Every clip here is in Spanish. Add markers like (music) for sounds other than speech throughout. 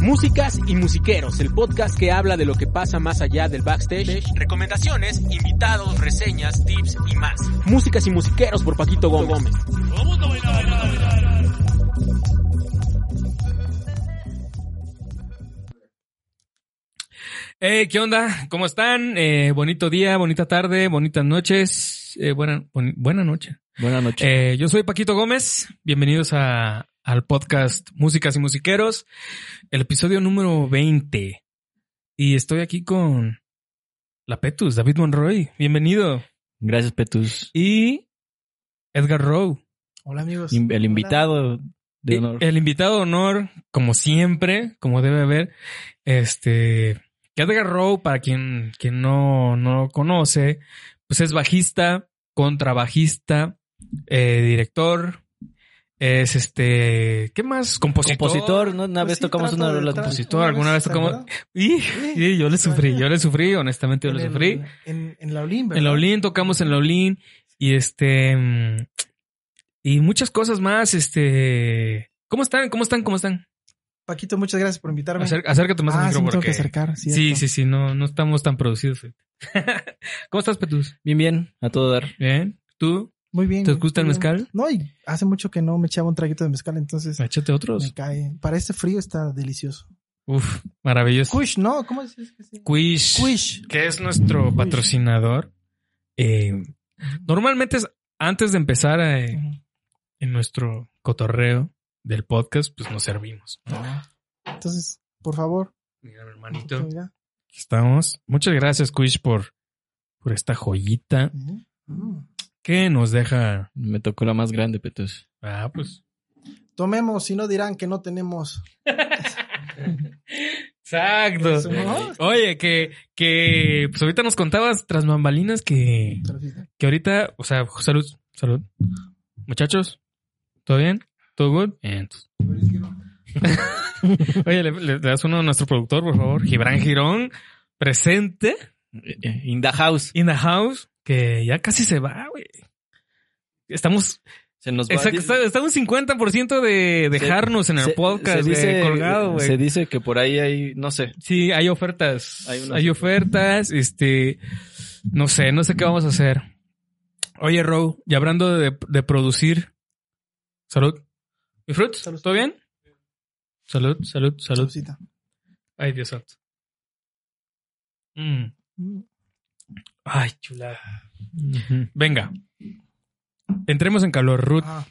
Músicas y musiqueros, el podcast que habla de lo que pasa más allá del backstage, recomendaciones, invitados, reseñas, tips y más. Músicas y musiqueros por Paquito Gómez. Eh, ¿Qué onda? ¿Cómo están? Eh, bonito día, bonita tarde, bonitas noches. Eh, buena noche. Buenas noches. Eh, yo soy Paquito Gómez. Bienvenidos a, al podcast Músicas y Musiqueros, el episodio número 20. Y estoy aquí con la Petus, David Monroy. Bienvenido. Gracias, Petus. Y Edgar Rowe. Hola amigos. In- El invitado de honor. El invitado de honor, como siempre, como debe haber, este, Edgar Rowe, para quien, quien no, no lo conoce, pues es bajista, contrabajista, eh, director, es este, ¿qué más? Compositor. Compositor, ¿no? Una Pues vez sí, tocamos una de- rola compositor, una alguna vez ¿te tocamos-? Y, y yo le sufrí, yo le sufrí, honestamente yo En le el- sufrí. En, en la Olin, En ¿verdad? la Olin tocamos en la Olin y este y muchas cosas más, este, ¿cómo están? ¿Cómo están? ¿Cómo están? Paquito, muchas gracias por invitarme. Acer- acércate más al ah, micro sí, me tengo porque- que acercar. Sí, sí, sí, no, no estamos tan producidos. (laughs) ¿Cómo estás, Petus? Bien, bien, a todo dar. Bien. ¿Tú? Muy bien. ¿Te gusta el mezcal? No, y hace mucho que no me echaba un traguito de mezcal, entonces Échate otros. me cae. Para este frío está delicioso. Uf, maravilloso. Kush, ¿no? ¿Cómo dices que sí? Quiz. Quish. Que es nuestro patrocinador. Eh, normalmente es antes de empezar eh, en nuestro cotorreo del podcast, pues nos servimos. Entonces, por favor. Mira, mi hermanito. Mira. Aquí estamos. Muchas gracias, Quish, por, por esta joyita. Mm. Que nos deja. Me tocó la más grande, Petus. Ah, pues. Tomemos, si no dirán que no tenemos. Exacto. Eso, ¿no? Oye, que, que, pues ahorita nos contabas tras bambalinas que, que ahorita, o sea, salud, salud. Muchachos, ¿todo bien? ¿Todo good? Bien. (laughs) Oye, le, le das uno a nuestro productor, por favor. Gibran Girón, presente In the house. in the house, que ya casi se va, güey. Estamos, Se nos va. exacto, está, está un 50% de dejarnos en el Se- podcast se dice, eh, colgado, güey. Se dice que por ahí hay, no sé. Sí, hay ofertas. Hay Hay, ofertas. Este, no sé, no sé qué vamos a hacer. Oye, Row, y hablando de, de producir. Salud. ¿Mi fruit? Salud. ¿Todo bien? Salud, salud, salud. Saludcita. Ay, Dios santo. Mm. Ay, chula. Venga. Entremos en calor. Ruth. Ah,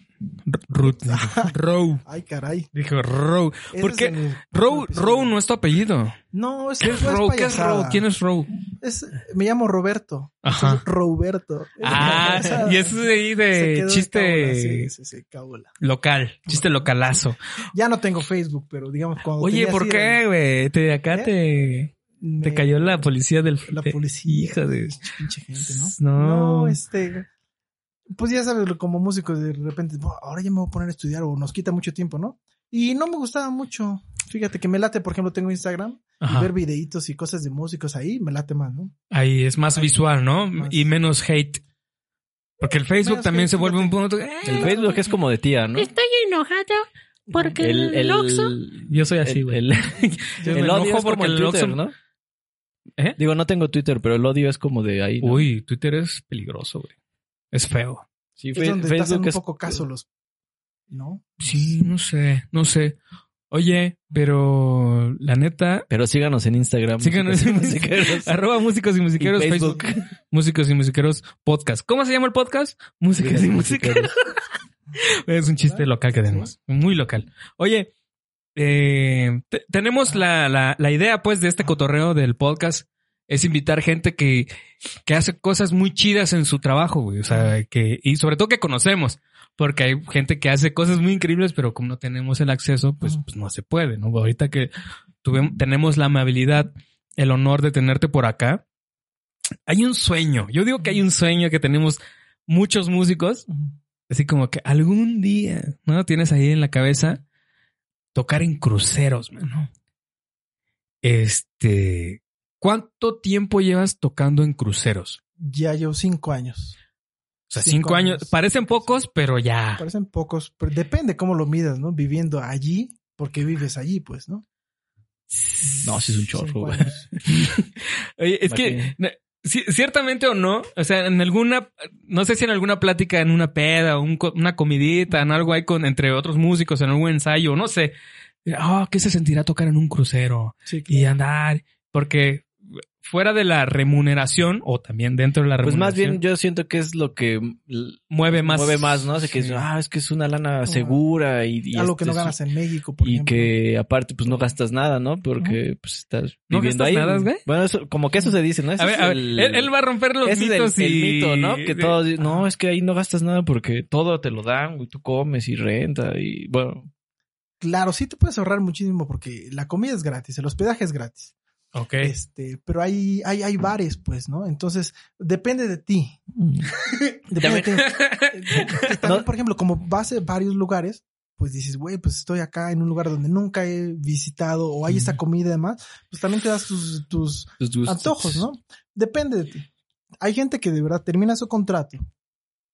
Ruth. (laughs) Row. ay, caray. Dijo Row. Ese ¿Por es qué? el- Row, Row no es tu apellido. No, es ¿Qué es Row? ¿Qué es. Row? ¿Quién es Row? Es- me llamo Roberto. Ajá. Es Roberto. Ah, y eso de ahí se de chiste cábula, Sí, sí, sí, cábula. local, chiste localazo. Ya no tengo Facebook, pero digamos cuando Oye, ¿por qué, güey? Te, acá ¿Eh? te, me- te cayó la policía del... la policía. De... Pinche gente, ¿no? No. No, este... Pues ya sabes, como músico de repente, "Buah, ahora ya me voy a poner a estudiar o nos quita mucho tiempo, ¿no? Y no me gustaba mucho. Fíjate que me late, por ejemplo, tengo Instagram y Ajá. ver videitos y cosas de músicos ahí me late más, ¿no? Ahí es más visual, ¿no? Más. Y menos hate. Porque el Facebook Menos también hate, se vuelve un punto... El Facebook es como de tía, ¿no? Estoy enojado porque El, el, el, Oxxo Yo soy así, el, güey. el, (laughs) el odio es porque como el el Twitter, Oxxo- ¿no? ¿Eh? Digo, no tengo Twitter, pero el odio es como de ahí. ¿no? Uy, Twitter es peligroso, güey. Es feo. sí, Es Fe- donde te hacen Facebook un es poco caso los... ¿No? Sí, no sé, no sé. Oye, pero la neta... Pero síganos en Instagram. Síganos en musiqueros. (laughs) Arroba músicos y Y musiqueros, Facebook. Facebook. Músicos y musiqueros podcast. ¿Cómo se llama el podcast? Músicos y musiqueros. (laughs) es un chiste local que tenemos. Muy local. Oye, eh, te- tenemos la, la, la idea, pues, de este cotorreo del podcast. Es invitar gente que, que hace cosas muy chidas en su trabajo, güey. O sea, que, y sobre todo que conocemos. Porque hay gente que hace cosas muy increíbles, pero como no tenemos el acceso, pues, pues no se puede, ¿no? Ahorita que tuvimos, tenemos la amabilidad, el honor de tenerte por acá, hay un sueño. Yo digo que hay un sueño que tenemos muchos músicos, así como que algún día, ¿no? Tienes ahí en la cabeza tocar en cruceros, mano. Este, ¿cuánto tiempo llevas tocando en cruceros? Ya llevo cinco años. O sea, Cinco cinco, años. años. Parecen pocos, pero ya. Parecen pocos, pero depende cómo lo midas, ¿no? Viviendo allí, porque vives allí, pues, ¿no? No, sí es un chorro, güey. (laughs) Oye, es que ciertamente o no, o sea, en alguna, no sé si en alguna plática, en una peda o un una comidita, en algo ahí con entre otros músicos, en algún ensayo, no sé. Ah, ¿qué se sentirá tocar en un crucero Sí, y andar? Porque fuera de la remuneración o también dentro de la Pues remuneración, más bien yo siento que es lo que mueve más, mueve más, ¿no? O sea, que es, Sí. ah, es que es una lana segura y, y Algo que este no ganas en México, por y ejemplo. que aparte pues no gastas nada, ¿no? Porque pues estás ¿No viviendo gastas ahí. nada, güey? Bueno, eso, como que eso se dice, ¿no? Ese A ver, es a ver, el- él, él va a romper los ese es el- mitos el, y... mito, ¿no? Que de- todos dicen, no, es que ahí no gastas nada porque todo te lo dan, güey, tú comes y renta y bueno, Claro, sí te puedes ahorrar muchísimo porque la comida es gratis, el hospedaje es gratis. Ok. Este, pero hay, hay, hay bares, pues, ¿no? Entonces, depende de ti. (laughs) Depende de ti. (laughs) También, por ejemplo, como vas a varios lugares, pues dices, güey, pues estoy acá en un lugar donde nunca he visitado o hay esta comida y demás, pues también te das tus, tus antojos, ¿no? Depende de ti. Hay gente que de verdad termina su contrato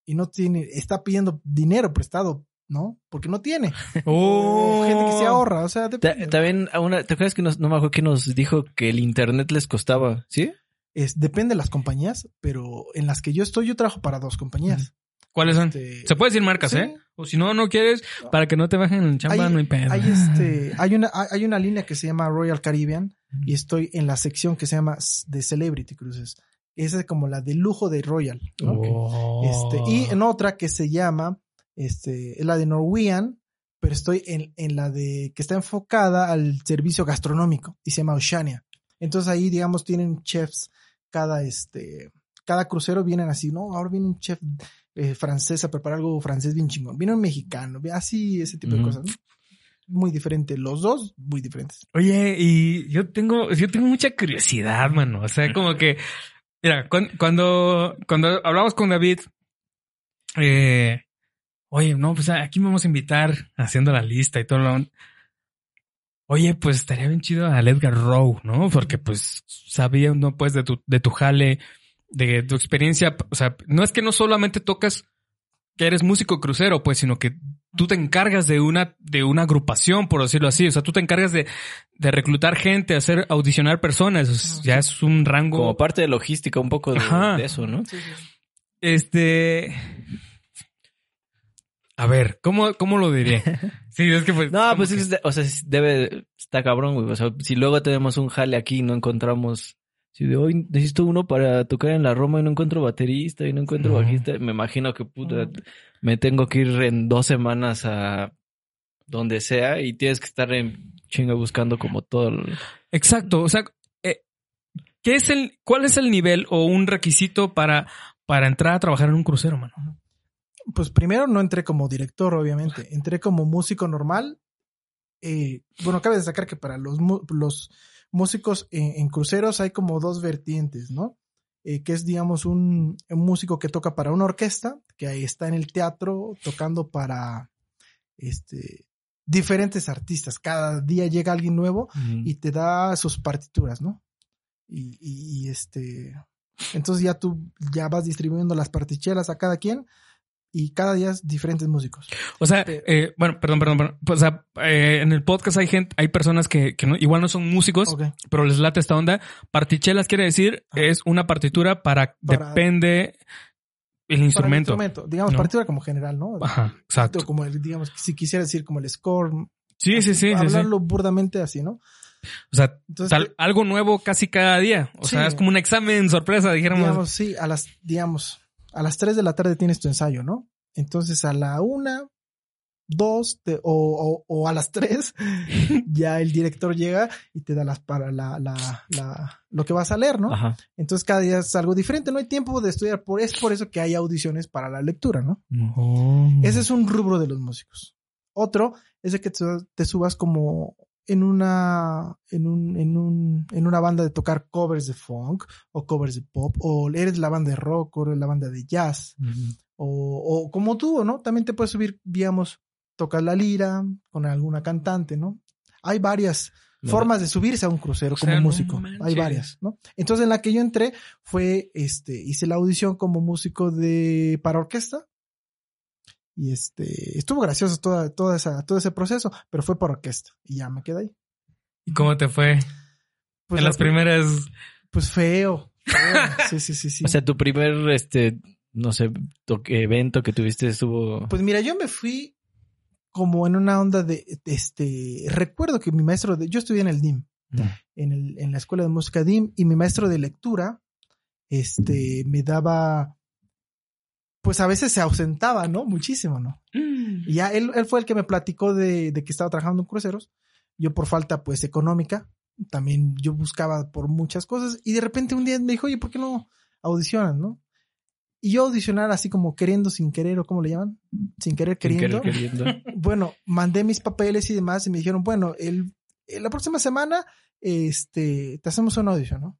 y no tiene, está pidiendo dinero prestado, ¿no? Porque no tiene. (laughs) Oh. O gente que se ahorra, o sea, depende. También, a una, ¿te acuerdas que nos, no me acuerdo que nos dijo que el internet les costaba? ¿Sí? Es, depende de las compañías, pero en las que yo estoy, yo trabajo para dos compañías. ¿Cuáles son? Este, Se puede decir marcas, sí. ¿eh? O si no, no quieres, para que no te bajen en chamba, Hay- no hay pedo. Hay este, (laughs) hay una, hay una línea que se llama Royal Caribbean y estoy en la sección que se llama de Celebrity Cruises. Esa es como la de lujo de Royal. ¿no? Oh. Este, y en otra que se llama, este, es la de Norwegian, pero estoy en, en la de, que está enfocada al servicio gastronómico y se llama Oceania. Entonces ahí, digamos, tienen chefs cada, este, cada crucero vienen así, ¿no? Ahora viene un chef eh, francés a preparar algo francés bien chingón. Viene un mexicano, así, ese tipo de cosas, ¿no? Muy diferente, los dos muy diferentes. Oye, y yo tengo, yo tengo mucha curiosidad, mano. O sea, como que, mira, cuan- cuando, cuando hablamos con David, eh, oye, no, pues aquí vamos a invitar haciendo la lista y todo lo. Oye, pues estaría bien chido al Edgar Rowe, ¿no? Porque pues sabía, no, pues de tu, de tu jale, de tu experiencia. O sea, no es que no solamente tocas que eres músico crucero, pues, sino que tú te encargas de una, de una agrupación, por decirlo así. O sea, tú te encargas de, de reclutar gente, hacer audicionar personas. O sea, ya es un rango. Como parte de logística, un poco de, eso, ¿no? Este. A ver, ¿cómo, cómo lo diré? (laughs) Sí, es que pues. No, pues que- es de- o sea, debe, está cabrón, güey. O sea, si luego tenemos un jale aquí y no encontramos, si de hoy necesito uno para tocar en la Roma y no encuentro baterista y no encuentro bajista, me imagino que puta, me tengo que ir en dos semanas a donde sea y tienes que estar en chinga buscando como todo. el- Exacto. O sea, eh, ¿qué es el, cuál es el nivel o un requisito para, para entrar a trabajar en un crucero, mano? Pues primero no entré como director, obviamente. Entré como músico normal. Eh, bueno, cabe destacar que para los, los músicos en, en cruceros hay como dos vertientes, ¿no? Eh, que es, digamos, un, un músico que toca para una orquesta, que ahí está en el teatro tocando para este, diferentes artistas. Cada día llega alguien nuevo y te da sus partituras, ¿no? Y, y- y, este, entonces ya tú ya vas distribuyendo las partichelas a cada quien y cada día es diferentes músicos. O sea, Pero- eh, bueno, perdón, perdón, perdón. O sea, eh, en el podcast hay gente, hay personas que, que no- igual no son músicos, pero les late esta onda. Partichelas quiere decir Ajá. es una partitura para, Para- depende el Para el instrumento. instrumento, digamos, ¿no? partitura como general, ¿no? Ajá, exacto. O Como el, digamos, si quisiera decir como el score, Sí, sí, sí, sí, sí. hablarlo burdamente así, ¿no? O sea, Entonces, tal- algo nuevo casi cada día. O sea, Sí. es como un examen sorpresa, dijéramos. digamos, sí, a las, digamos, a las 3 de la tarde tienes tu ensayo, ¿no? Entonces a la una, dos, te- o, o, o a las 3, (laughs) ya el director llega y te da las para la, la, la, lo que vas a leer, ¿no? Ajá. Entonces cada día es algo diferente, no hay tiempo de estudiar, por, es por eso que hay audiciones para la lectura, ¿no? Oh. Ese es un rubro de los músicos. Otro es de que te, te subas como en una, en un, en un, en una banda de tocar covers de funk o covers de pop, o eres la banda de rock, o eres la banda de jazz, o, o como tú, ¿no? También te puedes subir, digamos, tocas la lira con alguna cantante, ¿no? Hay varias, formas de subirse a un crucero O sea, como músico. Hay varias, ¿no? Entonces en la que yo entré fue, este, hice la audición como músico de para orquesta. Y este, estuvo gracioso toda, toda esa, todo ese proceso, pero fue para orquesta. Y ya me quedé ahí. ¿Y cómo te fue? Pues, en la las pri- primeras. Pues feo. feo. (laughs) Sí, sí, sí, sí. O sea, tu primer, este, no sé, to- evento que tuviste estuvo... Pues mira, yo me fui como en una onda de, de este, recuerdo que mi maestro de, yo estudié en el DIM, en, el, en la escuela de música DIM, y mi maestro de lectura, este, me daba, pues a veces se ausentaba, ¿no? Muchísimo, ¿no? Y ya él, él fue el que me platicó de, de que estaba trabajando en cruceros. Yo por falta, pues, económica, también yo buscaba por muchas cosas, y de repente un día me dijo, oye, ¿por qué no audicionas, no? Y yo audicionar así como queriendo sin querer, o cómo le llaman, sin querer Sin queriendo. querer queriendo. (laughs) Bueno, mandé mis papeles y demás y me dijeron, bueno, el, el- la próxima semana este, te hacemos una audición, ¿no?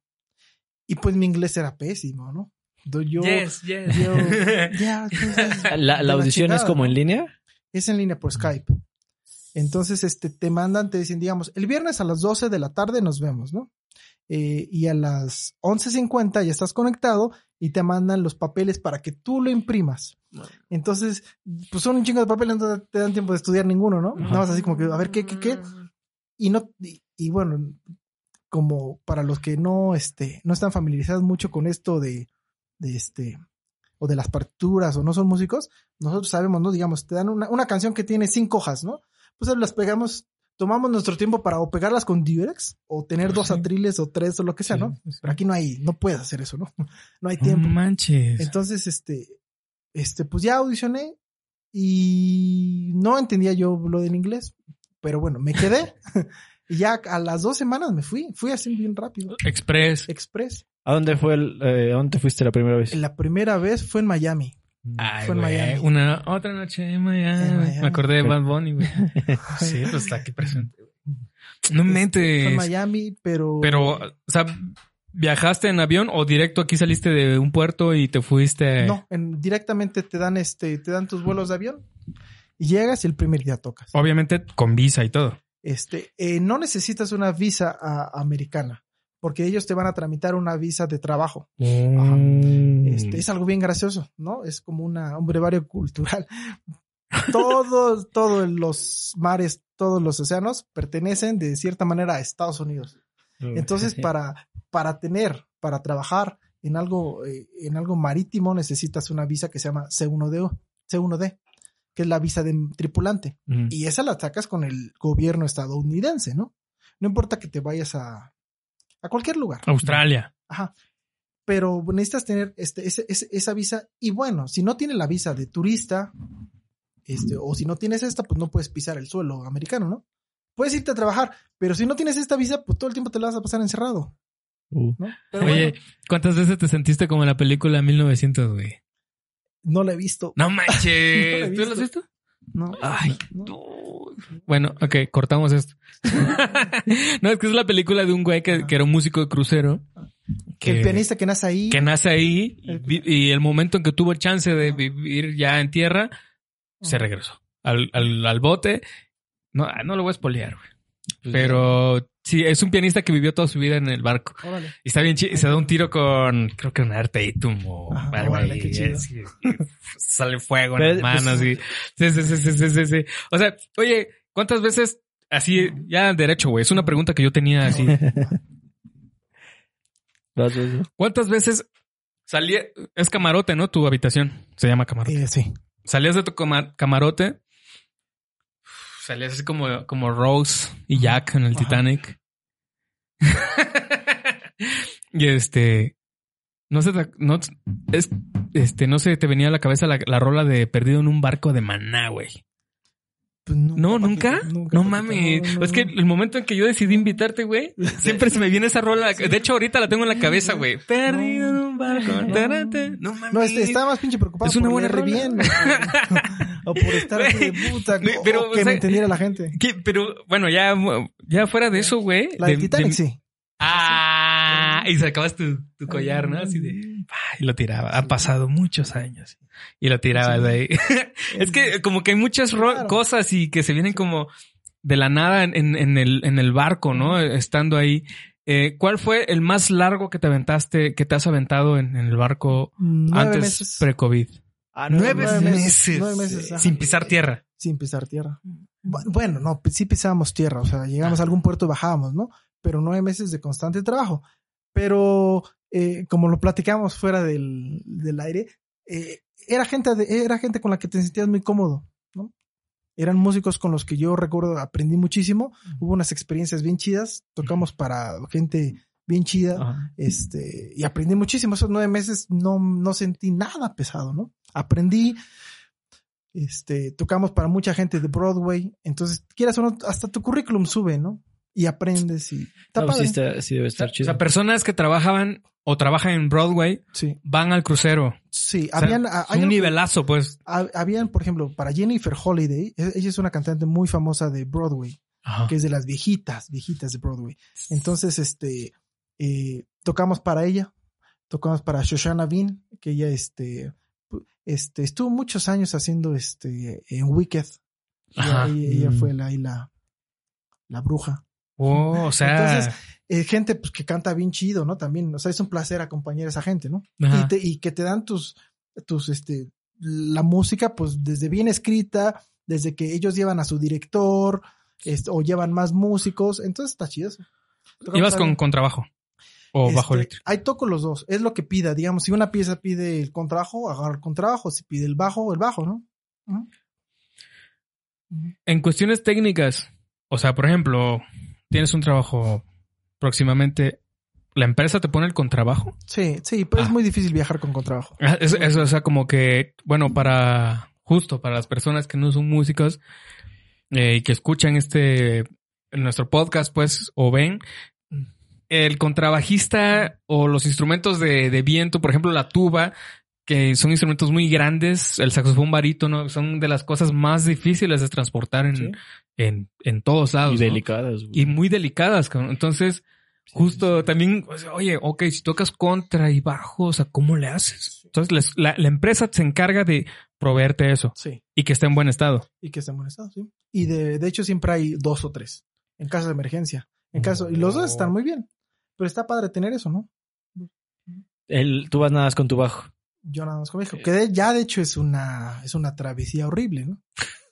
Y pues mi inglés era pésimo, ¿no? Yo, yes, yes. entonces, (laughs) (laughs) ¿La, audición es como en línea? Es en línea por Skype. Entonces, este, te mandan, te dicen, digamos, el viernes a las 12 de la tarde nos vemos, ¿no? Eh, y a las 11.50 ya estás conectado y te mandan los papeles para que tú lo imprimas. Entonces, pues son un chingo de papeles, no te dan tiempo de estudiar ninguno, ¿no? Nada más así como que, a ver, ¿qué, qué, qué? Y no, y, y bueno, como para los que no, este, no están familiarizados mucho con esto de, de este, o de las partituras o no son músicos, nosotros sabemos, ¿no? Digamos, te dan una, una canción que tiene cinco hojas, ¿no? Pues las pegamos, tomamos nuestro tiempo para o pegarlas con Durex o tener dos Sí. atriles o tres o lo que sea, Sí, ¿no? sí. Pero aquí no hay, no puedes hacer eso, ¿no? (laughs) No hay No tiempo. manches. Entonces, este, este, pues ya audicioné y no entendía yo lo del inglés, pero bueno, me quedé (laughs) (laughs) y ya a las dos semanas me fui, fui así bien rápido, Express. express. ¿A dónde fue el, eh, a dónde fuiste la primera vez? La primera vez fue en Miami. Ay, Fue en güey, Miami. Una otra noche en Miami. En Miami. Me acordé de Bad Bunny, güey. (laughs) sí, pues está aquí presente. güey. No Fue en mentes. Miami, pero... Pero, o sea, ¿viajaste en avión o directo aquí saliste de un puerto y te fuiste? No, en- directamente te dan este, te dan tus vuelos de avión y llegas y el primer día tocas. Obviamente con visa y todo. Este, eh, no necesitas una visa ah, americana, porque ellos te van a tramitar una visa de trabajo. Mm. Este, es algo bien gracioso, ¿no? Es como una, un brevario cultural. (laughs) Todos, todos los mares, todos los océanos pertenecen de cierta manera a Estados Unidos. Entonces, (laughs) para, para tener, para trabajar en algo, eh, en algo marítimo, necesitas una visa que se llama C1D, C1D, que es la visa de tripulante. Mm. Y esa la sacas con el gobierno estadounidense, ¿no? No importa que te vayas a, a cualquier lugar. Australia. Ajá. Pero necesitas tener este, ese- ese- esa visa. Y bueno, si no tienes la visa de turista, este, o si no tienes esta, pues no puedes pisar el suelo americano, ¿no? Puedes irte a trabajar, pero si no tienes esta visa, pues todo el tiempo te la vas a pasar encerrado, Uh. ¿no? Pero Oye, bueno, ¿cuántas veces te sentiste como en la película 1900, güey? no la he visto. No (laughs) No la he manches. ¿Tú lo has visto. No. Ay, no. Bueno, ok, cortamos esto. (laughs) no, es que es la película de un güey que, que era un músico de crucero. Que, El pianista que nace ahí. que nace ahí y, El- y el momento en que tuvo chance de vivir ya en tierra, se regresó al, al, al bote. No, no lo voy a espolear, güey. pues, Pero sí, es un pianista que vivió toda su vida en el barco. Órale. Y está bien chido. Y se da un tiro con, creo que un Tatum o Ajá, algo ahí, y- y sale fuego en las manos. pues, y, sí, sí, sí, sí, sí, sí, sí. O sea, oye, ¿cuántas veces así, ya derecho, güey? Es una pregunta que yo tenía así. (laughs) ¿Cuántas veces salía, es camarote, ¿no? Tu habitación se llama camarote. Eh, sí. Salías de tu cama- camarote, salías así como, como Rose y Jack en el Ajá. Titanic. (laughs) y este, no se, te- no, es, este, no se te venía a la cabeza la, la rola de Perdido en un barco de maná, güey. Pues No, nunca. Paquito, No mames. no, no. Es que el momento en que yo decidí invitarte, güey, (laughs) siempre se me viene esa rola. De hecho, ahorita la tengo en la cabeza, güey. Perdido en un barco. No. mames. No, este, estaba más pinche preocupado Es una por buena rola. bien. (laughs) o por (laughs) estar de puta. O pero, que o sea, me entendiera la gente. Pero bueno, ya, ya fuera de eso, güey. La de, de- Titanic, de- sí. Ah, (laughs) y sacabas tu, tu collar, ¿no? Así de. ah, Y lo tiraba. Han pasado muchos años. Y lo tirabas Sí. de ahí. (laughs) (laughs) es que como que hay muchas Claro. cosas y que se vienen como de la nada en, el, en el barco, ¿no? Estando ahí. Eh, ¿Cuál fue el más largo que te aventaste, que te has aventado en, en el barco Nueve antes pre-COVID? Ah, Nueve, nueve meses. nueve meses. Sin pisar tierra. Sin pisar tierra. Bu- Bueno, no, sí pisábamos tierra, o sea, llegamos a algún puerto y bajábamos, ¿no? Pero nueve meses de constante trabajo. Pero, eh, como lo platicamos fuera del, del aire, eh, era gente de- era gente con la que te sentías muy cómodo, ¿no? Eran músicos con los que yo recuerdo aprendí muchísimo. Hubo unas experiencias bien chidas. Tocamos para gente bien chida. Ajá. Este, y aprendí muchísimo. Esos nueve meses no, no sentí nada pesado, ¿no? Aprendí. Este, tocamos para mucha gente de Broadway. Entonces, quieras o no, hasta tu currículum sube, ¿no? Y aprendes y. Está No, pues padre. sí, está- sí debe estar O chido. sea, personas que trabajaban o trabajan en Broadway Sí, van al crucero. sí. O sea, habían, a- es hay un nivelazo, pues. ha- habían, por ejemplo, para Jennifer Holiday, e- ella es una cantante muy famosa de Broadway. que es de las viejitas, viejitas de Broadway. Entonces, este, eh, tocamos para ella, tocamos para Shoshana Bean, que ella, este, este, estuvo muchos años haciendo, este, en Wicked. Ajá. ella- ella Mm. fue la, ahí la, la bruja. Oh, o sea. Entonces, Eh, gente, pues, que canta bien chido, ¿no? También, o sea, es un placer acompañar a esa gente, ¿no? y, te- y que te dan tus, tus, este, la música, pues desde bien escrita, desde que ellos llevan a su director, este, o llevan más músicos, entonces está chido eso. Ibas con contrabajo. O bajo este, eléctrico. Ahí toco los dos, es lo que pida, digamos, si una pieza pide el contrabajo, agarro el contrabajo, si pide el bajo, el bajo, ¿no? En cuestiones técnicas, o sea, por ejemplo, tienes un trabajo próximamente. ¿La empresa te pone el contrabajo? Sí, sí, pero Ah. es muy difícil viajar con contrabajo. Ah, Eso, eso, o sea, como que, bueno, para justo para las personas que no son músicos eh, y que escuchan este nuestro podcast, pues, o ven, el contrabajista o los instrumentos de, de viento, por ejemplo, la tuba, que son instrumentos muy grandes, el saxofón barítono, son de las cosas más difíciles de transportar en, Sí. En, en todos lados. Y delicadas. güey. Y muy delicadas, cabrón. Entonces, justo también, oye, ok, si tocas contra y bajo, o sea, ¿cómo le haces? Entonces, les- la, la empresa se encarga de proveerte eso Sí, y que esté en buen estado. y que esté en buen estado, sí. Y de, de hecho siempre hay dos o tres en caso de emergencia. En caso, y los dos están muy bien. Pero está padre tener eso, ¿no? El, tú vas nada más con tu bajo. Yo nada más como dijo. Que de- ya de hecho es una, es una travesía horrible, ¿no?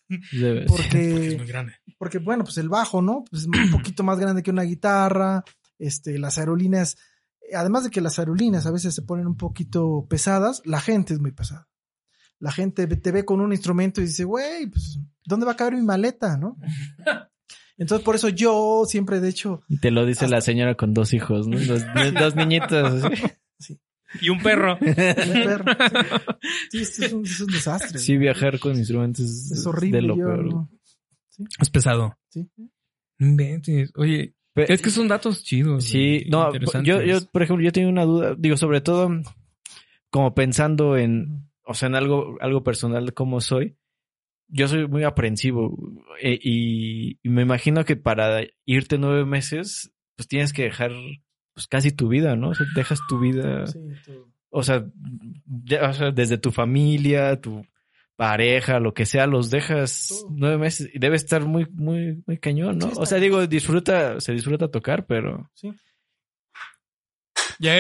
Debe- (laughs) Porque, grande. porque bueno, pues el bajo, ¿no? Pues es un poquito más grande que una guitarra. Este, las aerolíneas, además de que las aerolíneas a veces se ponen un poquito pesadas, la gente es muy pesada. La gente te ve con un instrumento y dice, güey, pues, ¿dónde va a caber mi maleta, no? (laughs) Entonces, por eso yo siempre, de hecho, Y te lo dice Hasta- la señora con dos hijos, ¿no? Dos, dos niñitos. así. (laughs) Y un perro. (laughs) un perro, sí, sí, esto es un, es un desastre. Sí, viajar con instrumentos es, es horrible. de lo yo peor. no- Es pesado. sí. Inventes. Oye, es que son datos chidos. Sí, no, yo, yo, por ejemplo, yo tengo una duda, digo, sobre todo como pensando en, o sea, en algo, algo personal de cómo soy. Yo soy muy aprensivo eh, y, y me imagino que para irte nueve meses, pues tienes que dejar pues casi tu vida, ¿no? O sea, dejas tu vida, Sí, todo. o sea, ya- o sea, desde tu familia, tu pareja, lo que sea, los dejas Todo. nueve meses y debe estar muy, muy, muy cañón, ¿no? Sí, o sea, digo, disfruta, se disfruta tocar, pero Sí. Ya.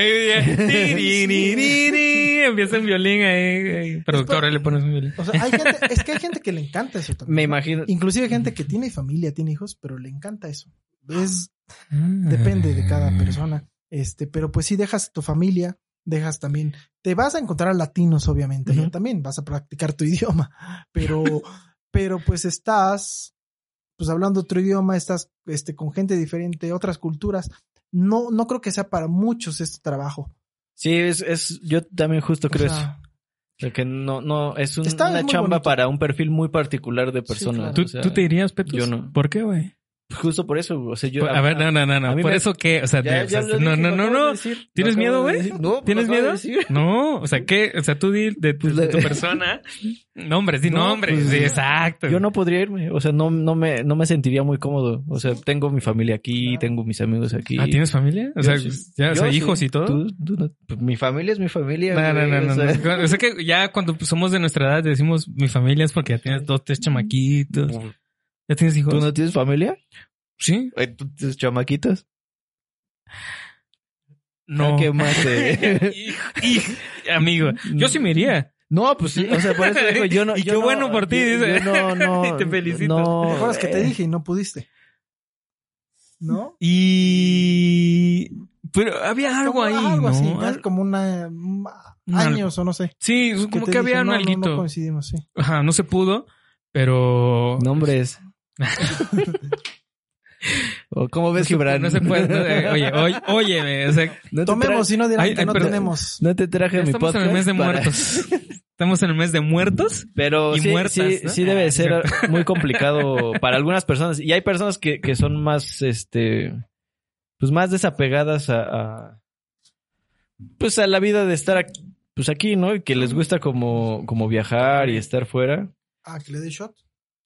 Empieza un violín ahí. ahí. Productor, ahí le pones un violín. O sea, hay gente, es que hay gente que le encanta eso también. me ¿no? imagino. Inclusive gente que tiene familia, tiene hijos, pero le encanta eso. Es, depende de cada persona. Este, pero pues si dejas tu familia, dejas también, te vas a encontrar latinos, obviamente, también, vas a practicar tu (laughs) idioma, pero, pero pues estás, pues hablando otro idioma, estás, este, con gente diferente, otras culturas. No, no creo que sea para muchos este trabajo. Sí, es, es, yo también justo O creo sea, eso. O sea, que no, no, es un- una chamba bonito. para un perfil muy particular de Sí, claro. ¿Tú, o sea, tú te irías, Petus? yo no. ¿Por qué, güey? Justo por eso, o sea, yo. a ver, no, no, no, no. ¿Por me- eso qué? O sea, Ya- te- ya o sea, lo no, dije, no, no, de no. ¿Tienes miedo, güey? No, pues ¿Tienes de miedo? No, o sea, ¿qué? O sea, tú di de tu, de tu (laughs) persona. Nombres, di No, nombres. pues, sí, exacto. Yo no podría irme, o sea, no, no me, no me sentiría muy cómodo. O sea, tengo mi familia aquí, tengo mis amigos aquí. Ah, ¿tienes familia? O sea, ya, o sea, hijos sí. y todo. ¿Tú- tú no? Pues, mi familia es mi familia. No, no, güey, no, no, o sea, no. O sea que ya cuando somos de nuestra edad decimos mi familia es porque ya tienes (laughs) dos, tres chamaquitos. ¿Ya tienes hijos? ¿Tú no tienes familia? Sí. ¿Tú tienes chamaquitos? No. Ah, ¿Qué más? eh? (laughs) Amigo, yo sí me iría. No, pues sí, o sea, por eso digo, yo no. (laughs) Y yo qué no- bueno por ti, yo- dice. yo no, no. Y (laughs) te felicito. No, ¿Te acuerdas que te dije y no pudiste? ¿No? Y... Pero había algo Como ahí, Algo así, como una, Un años o no sé. Sí, Que como que dije, había un no, no, alguito. No coincidimos, sí. Ajá, no se pudo, pero... Nombres. (laughs) ¿O ¿Cómo ves, Gibran? No se puede. no, eh, oye, oye, óyeme, o sea, No te Tomemos y no dirán Ay, que ay, no pero- tenemos. No te traje mi estamos podcast. en el mes de para- muertos. Estamos en el mes de muertos. (laughs) Pero Y sí, muertas, sí, ¿no? sí debe Ah, ser (laughs) muy complicado para algunas personas. Y hay personas que, que son más, este, pues más desapegadas a, a- pues a la vida de estar aquí, pues aquí, ¿no? Y que les gusta como, como viajar y estar fuera. Ah, que le dé shot.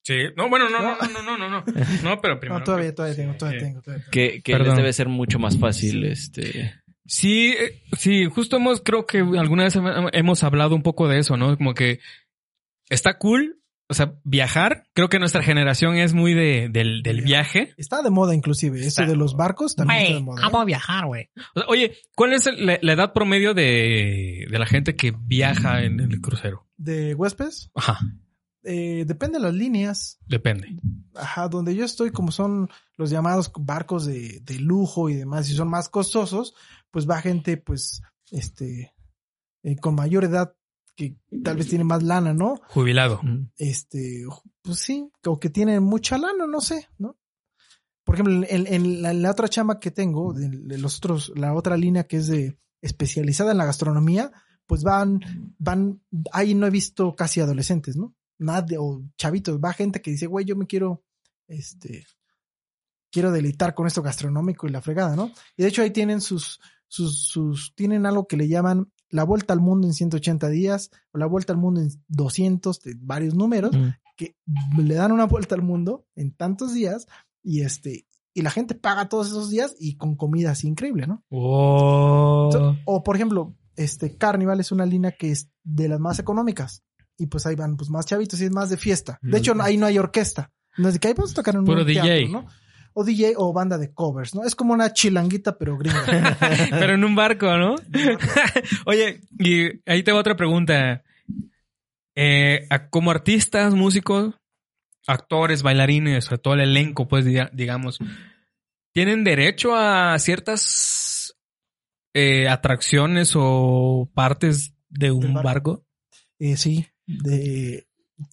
Sí. No, bueno, no, no, no, no, no, no, no. No, pero (laughs) primero. No, todavía, todavía tengo, todavía Sí. tengo, todavía tengo. Que, que les debe ser mucho más fácil, este. Sí, eh, sí, justo hemos, creo que alguna vez hem- hemos hablado un poco de eso, ¿no? Como que está cool, o sea, viajar. Creo que nuestra generación es muy de, del, del viaje. Está de moda inclusive. Eso Está- de los barcos también está de moda. amo viajar, güey. O sea, oye, ¿cuál es el- la, la edad promedio de, de la gente que viaja en el crucero? De huéspedes, Ajá, eh, depende de las líneas. depende. Ajá, donde yo estoy, como son los llamados barcos de, de lujo y demás, y son más costosos, pues va gente, pues, este, eh, con mayor edad, que tal vez tiene más lana, ¿no? Jubilado. Este, pues sí, o que tiene mucha lana, no sé, ¿no? Por ejemplo, en, en la, en la otra chama que tengo, de, de los otros, la otra línea que es de especializada en la gastronomía, pues van, van, ahí no he visto casi adolescentes, ¿no? Nadie, o chavitos, va gente que dice, güey, yo me quiero, este, quiero deleitar con esto gastronómico y la fregada, ¿no? Y de hecho ahí tienen sus, sus, sus, tienen algo que le llaman la vuelta al mundo en 180 días o la vuelta al mundo en 200, de varios números, Mm. que le dan una vuelta al mundo en tantos días y este, y la gente paga todos esos días y con comida así increíble, ¿no? Oh. So- O por ejemplo, este Carnival es una línea que es de las más económicas y pues ahí van pues más chavitos y es más de fiesta. De hecho, ahí no hay orquesta. No es de que ahí vamos a tocar en un Puro teatro, DJ. ¿no? O DJ o banda de covers, ¿no? Es como una chilanguita pero gringa. (laughs) Pero en un barco, ¿no? (laughs) (laughs) Oye, y ahí tengo otra pregunta. Eh, como artistas, músicos, actores, bailarines, o todo el elenco, pues diga- digamos, ¿tienen derecho a ciertas eh, atracciones o partes de un barco? Eh, sí, de,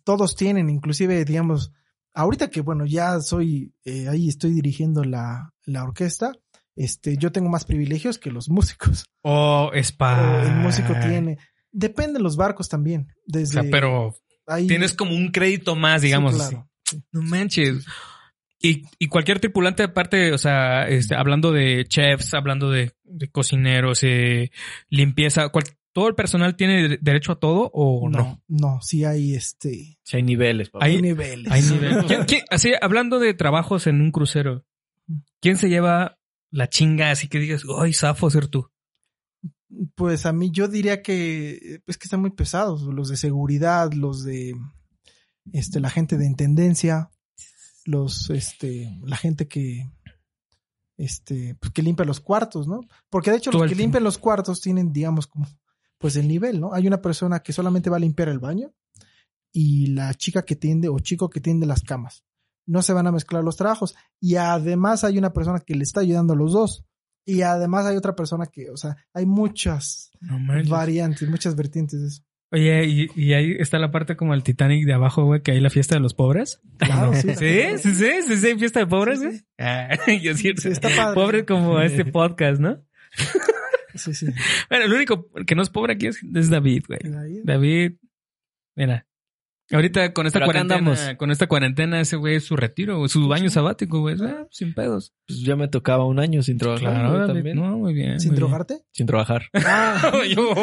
todos tienen, inclusive, digamos, ahorita que, bueno, ya soy, eh, ahí estoy dirigiendo la, la orquesta, este, yo tengo más privilegios que los músicos. (laughs) O es O para... el músico tiene, depende de los barcos también. O Desde sea, pero ahí- tienes como un crédito más, Sí, digamos. claro. No manches. Y, y cualquier tripulante, aparte, o sea, este, hablando de chefs, hablando de, de cocineros, eh, limpieza, cual- ¿todo el personal tiene de- derecho a todo o no? no, no, sí hay este, Si hay niveles, papá. Hay- hay niveles. Hay nivel. (laughs) ¿Quién- quién- así, hablando de trabajos en un crucero, ¿quién se lleva la chinga así que digas, ay, zafo ser tú? Pues a mí yo diría que es que están muy pesados, los de seguridad, los de este la gente de intendencia, los este la gente que este pues, que limpia los cuartos, ¿no? Porque de hecho Todo los que tiempo. limpian los cuartos tienen digamos como pues el nivel, ¿no? Hay una persona que solamente va a limpiar el baño y la chica que tiende o chico que tiende las camas. No se van a mezclar los trabajos y además hay una persona que le está ayudando a los dos. Y además hay otra persona que, o sea, hay muchas No variantes, muchas vertientes de eso. Oye, y, y ahí está la parte como el Titanic de abajo, güey, que hay la fiesta de los pobres. Claro, (laughs) sí. ¿Sí? ¿Sí? ¿Sí? ¿Sí? ¿Sí? ¿Fiesta de pobres, Sí, güey? Ah, (laughs) yo sí. Sí, está padre. Pobre como este podcast, ¿no? (laughs) Sí, sí. (laughs) Bueno, el único que no es pobre aquí es, es David, güey. David, mira. Ahorita con esta Pero cuarentena, con esta cuarentena, ese güey es su retiro, su baño sabático, güey. Ah, sin pedos. Pues ya me tocaba un año sin trabajar. Claro, güey, también. No, muy bien. ¿Sin muy bien. drogarte? Sin trabajar. (laughs) Ah, (laughs) Yo-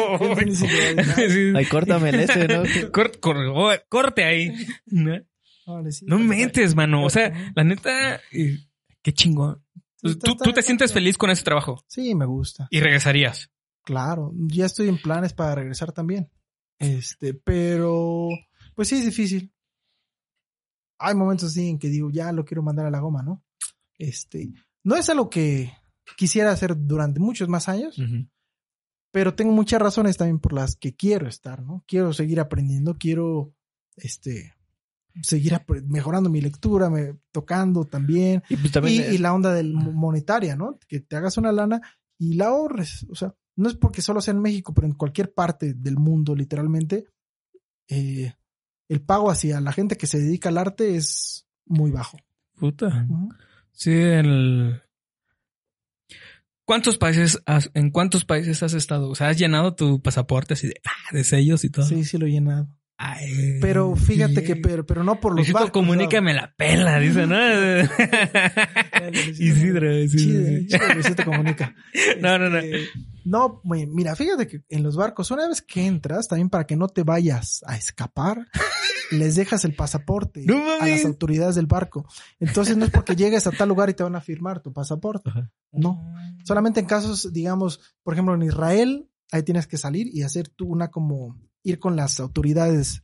Sí. Ay, córtame el ese, ¿no? Cor- cor- oh, corte ahí. No, Vale, sí. no mentes, mano. O sea, la neta, qué chingón. Sí, Tú, está- tú te está- sientes feliz con ese trabajo Sí, me gusta. y regresarías. Claro, ya estoy en planes para regresar también. Este, pero, pues sí es difícil. hay momentos así en que digo, ya lo quiero mandar a la goma, ¿no? Este, no es algo que quisiera hacer durante muchos más años, pero tengo muchas razones también por las que quiero estar, ¿no? Quiero seguir aprendiendo, quiero, este, seguir mejorando mi lectura, me, tocando también, Y pues también y, es- y la onda del mo- monetaria, ¿no? Que te hagas una lana y la ahorres. O sea, no es porque solo sea en México, pero en cualquier parte del mundo, literalmente, eh, el pago hacia la gente que se dedica al arte es muy bajo. Puta. Sí, el... ¿Cuántos países has, en cuántos países has estado? O sea, has llenado tu pasaporte así de, ah, de sellos y todo. Sí, sí lo he llenado. Ay, Pero fíjate sí. que, pero, pero no por los Luisito barcos. comunica me la pela, dice, ¿no? (laughs) (laughs) Isidro, sí, sí, Chido, Luisito comunica. (laughs) No, no, no. Este, No, mira, fíjate que en los barcos, una vez que entras, también para que no te vayas a escapar, les dejas el pasaporte No a las autoridades del barco. Entonces no es porque llegues a tal lugar y te van a firmar tu pasaporte. Ajá. No. Solamente en casos, digamos, por ejemplo, en Israel, ahí tienes que salir y hacer tú una como, ir con las autoridades,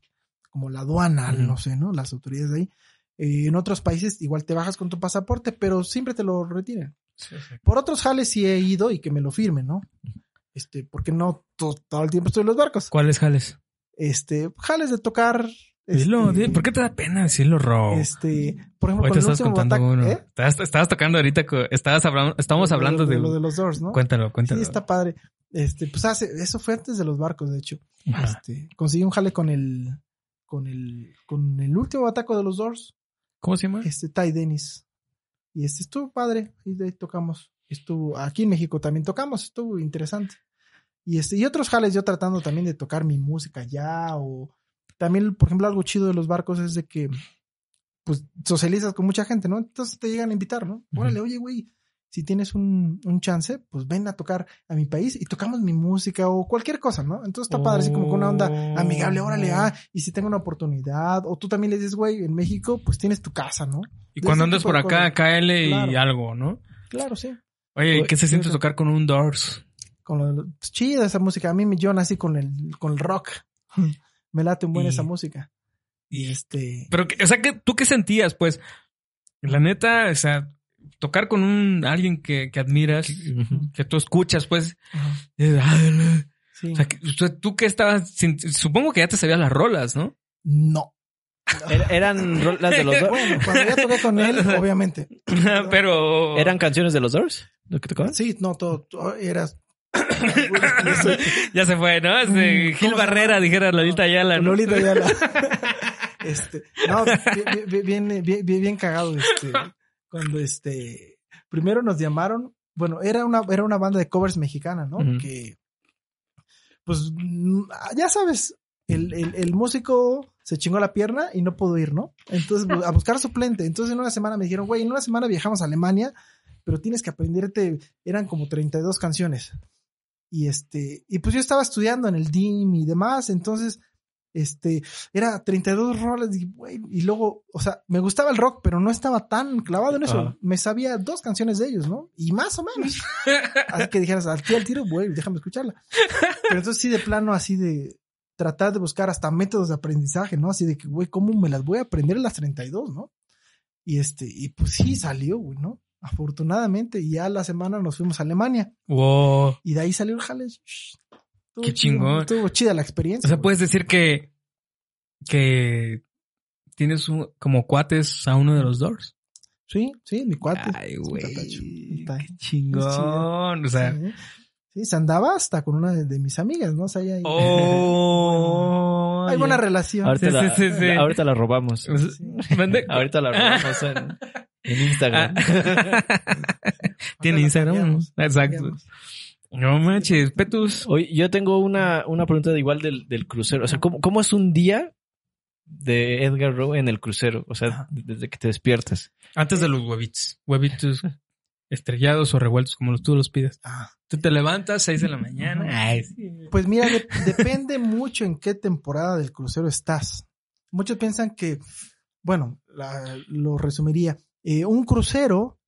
como la aduana, no sé, ¿no? Las autoridades de ahí. Eh, en otros países igual te bajas con tu pasaporte, pero siempre te lo retiran. Por otros jales sí he ido y que me lo firmen, ¿no? Este, porque no to- todo el tiempo estoy en los barcos. ¿Cuáles jales? Este, jales de tocar. Este, Dilo, di- ¿por qué te da pena decirlo, Ro? Este, por ejemplo, el estabas contando uno. ¿eh? Estabas, estabas tocando ahorita, estabas hablando, estábamos hablando de... lo de los Doors, ¿no? Cuéntalo, cuéntalo. Sí, está padre. Este, pues hace, eso fue antes de los barcos, de hecho. Ajá. Este, conseguí un jale con el, con el, con el último ataque de los Doors, ¿Cómo se llama? este Ty Dennis. Y este estuvo padre, y de ahí tocamos. Estuvo, aquí en México también tocamos, estuvo interesante. Y este, y otros jales yo tratando también de tocar mi música ya, o también, por ejemplo, algo chido de los barcos es de que, pues, socializas con mucha gente, ¿no? Entonces te llegan a invitar, ¿no? Órale, oye, güey, si tienes un, un chance, pues ven a tocar a mi país y tocamos mi música o cualquier cosa, ¿no? Entonces está padre, así como con una onda amigable, órale, ah, y si tengo una oportunidad, o tú también le dices, güey, en México, pues tienes tu casa, ¿no? Y de cuando andas por acá. KL y algo, ¿no? Claro, sí. Oye, ¿qué se siente tocar con un Doors? Con lo, pues, chida esa música. A mí me yo nací con el, con el rock. Me late un buen Y- esa música. Y este. Pero, que- o sea, que ¿tú qué sentías? Pues, la neta, o sea, tocar con un alguien que, que admiras, que tú escuchas, pues, eh, sí. o sea, que- o sea, tú que estabas, sin- supongo que ya te sabías las rolas, ¿no? No. Era- eran rolas de los Doors. Bueno, cuando ya toqué con él, obviamente. (laughs) Pero... ¿Eran canciones de los Doors? ¿Lo que tocaban? Sí, no, todo, todo eras. Ya se fue, ¿no? Este, Mm, Gil ¿cómo se Barrera, dijera Lolita Ayala, ¿no? Lolita Ayala. (laughs) este, no, bien, bien, bien, bien, cagado, este, cuando este, primero nos llamaron, bueno, era una, era una banda de covers mexicana, ¿no? Que, pues, mm, ya sabes, el, el, el músico se chingó la pierna y no pudo ir, ¿no? Entonces, bu- a buscar suplente. Entonces, en una semana me dijeron, güey, en una semana viajamos a Alemania, pero tienes que aprenderte, eran como 32 canciones. Y este, y pues yo estaba estudiando en el DIM y demás, entonces, este, era 32 roles y, güey, y luego, o sea, me gustaba el rock, pero no estaba tan clavado en eso. Me sabía dos canciones de ellos, ¿no? Y más o menos. (laughs) Así que dijeras, al tiro, al tiro, güey, déjame escucharla. Pero entonces sí, de plano, así de tratar de buscar hasta métodos de aprendizaje, ¿no? Así de que, güey, ¿cómo me las voy a aprender las 32, no? Y este, y pues sí salió, güey, ¿no? Afortunadamente, y ya la semana nos fuimos a Alemania. Wow. Y de ahí salió el jale. Shh. Estuvo Qué chido, chingón. Estuvo chida la O experiencia. sea, güey. puedes decir que, que tienes un- como cuates a uno de los Doors. Sí, sí, mi cuate. Ay, güey. Qué chingón. O sea, Sí. Sí, se andaba hasta con una de, de mis amigas, ¿no? O sea, ahí- oh. (laughs) hay buena relación. Ahorita, Sí, la, sí, sí, sí. ahorita la robamos. (laughs) Ahorita la robamos en, (laughs) en Instagram. (laughs) Tiene Instagram. Exacto. No manches, Petus. Oye, yo tengo una, una pregunta de igual del, del crucero. O sea, ¿cómo, ¿cómo es un día de Edgar Rowe en el crucero? O sea, desde que te despiertas. Antes de los huevitos. Huevitos (laughs) estrellados o revueltos, como tú los pides. Ah, Tú te levantas 6 de la mañana. Ay, sí. Pues mira, de- depende mucho en qué temporada del crucero estás. Muchos piensan que, bueno, la- lo resumiría. Eh, un crucero